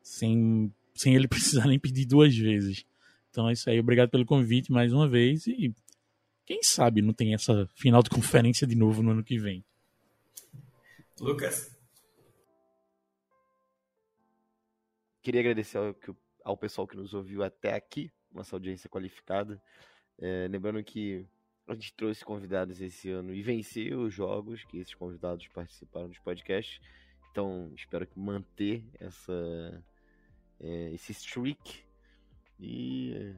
sem sem ele precisar nem pedir duas vezes. Então é isso aí, obrigado pelo convite mais uma vez e quem sabe não tem essa final de conferência de novo no ano que vem. Lucas. Queria agradecer ao, ao pessoal que nos ouviu até aqui, nossa audiência qualificada. É, lembrando que a gente trouxe convidados esse ano e venceu os jogos que esses convidados participaram dos podcasts. Então, espero que manter essa é, esse streak. E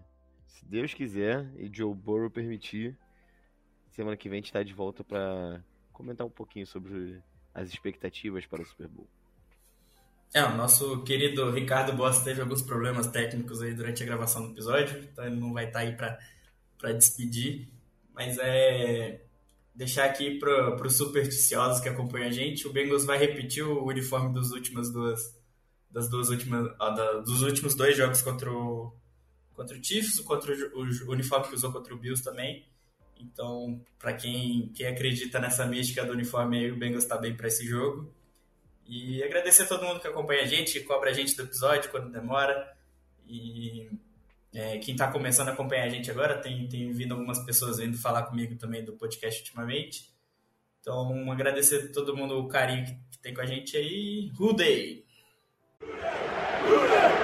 se Deus quiser e Joe Burrow permitir, semana que vem a gente está de volta para comentar um pouquinho sobre as expectativas para o Super Bowl. É, o nosso querido Ricardo Boss teve alguns problemas técnicos aí durante a gravação do episódio, então ele não vai estar tá aí para despedir, mas é deixar aqui para os supersticiosos que acompanham a gente, o Bengals vai repetir o uniforme das últimas duas das duas últimas, da, dos últimos dois jogos contra o, contra o Chiefs, contra o, o uniforme que usou contra o Bills também. Então, para quem, quem acredita nessa mística do uniforme o Bengals está bem para esse jogo. E agradecer a todo mundo que acompanha a gente, que cobra a gente do episódio quando demora. E é, quem está começando a acompanhar a gente agora, tem, tem vindo algumas pessoas vindo falar comigo também do podcast ultimamente. Então, agradecer a todo mundo o carinho que, que tem com a gente aí. Day! Hooter!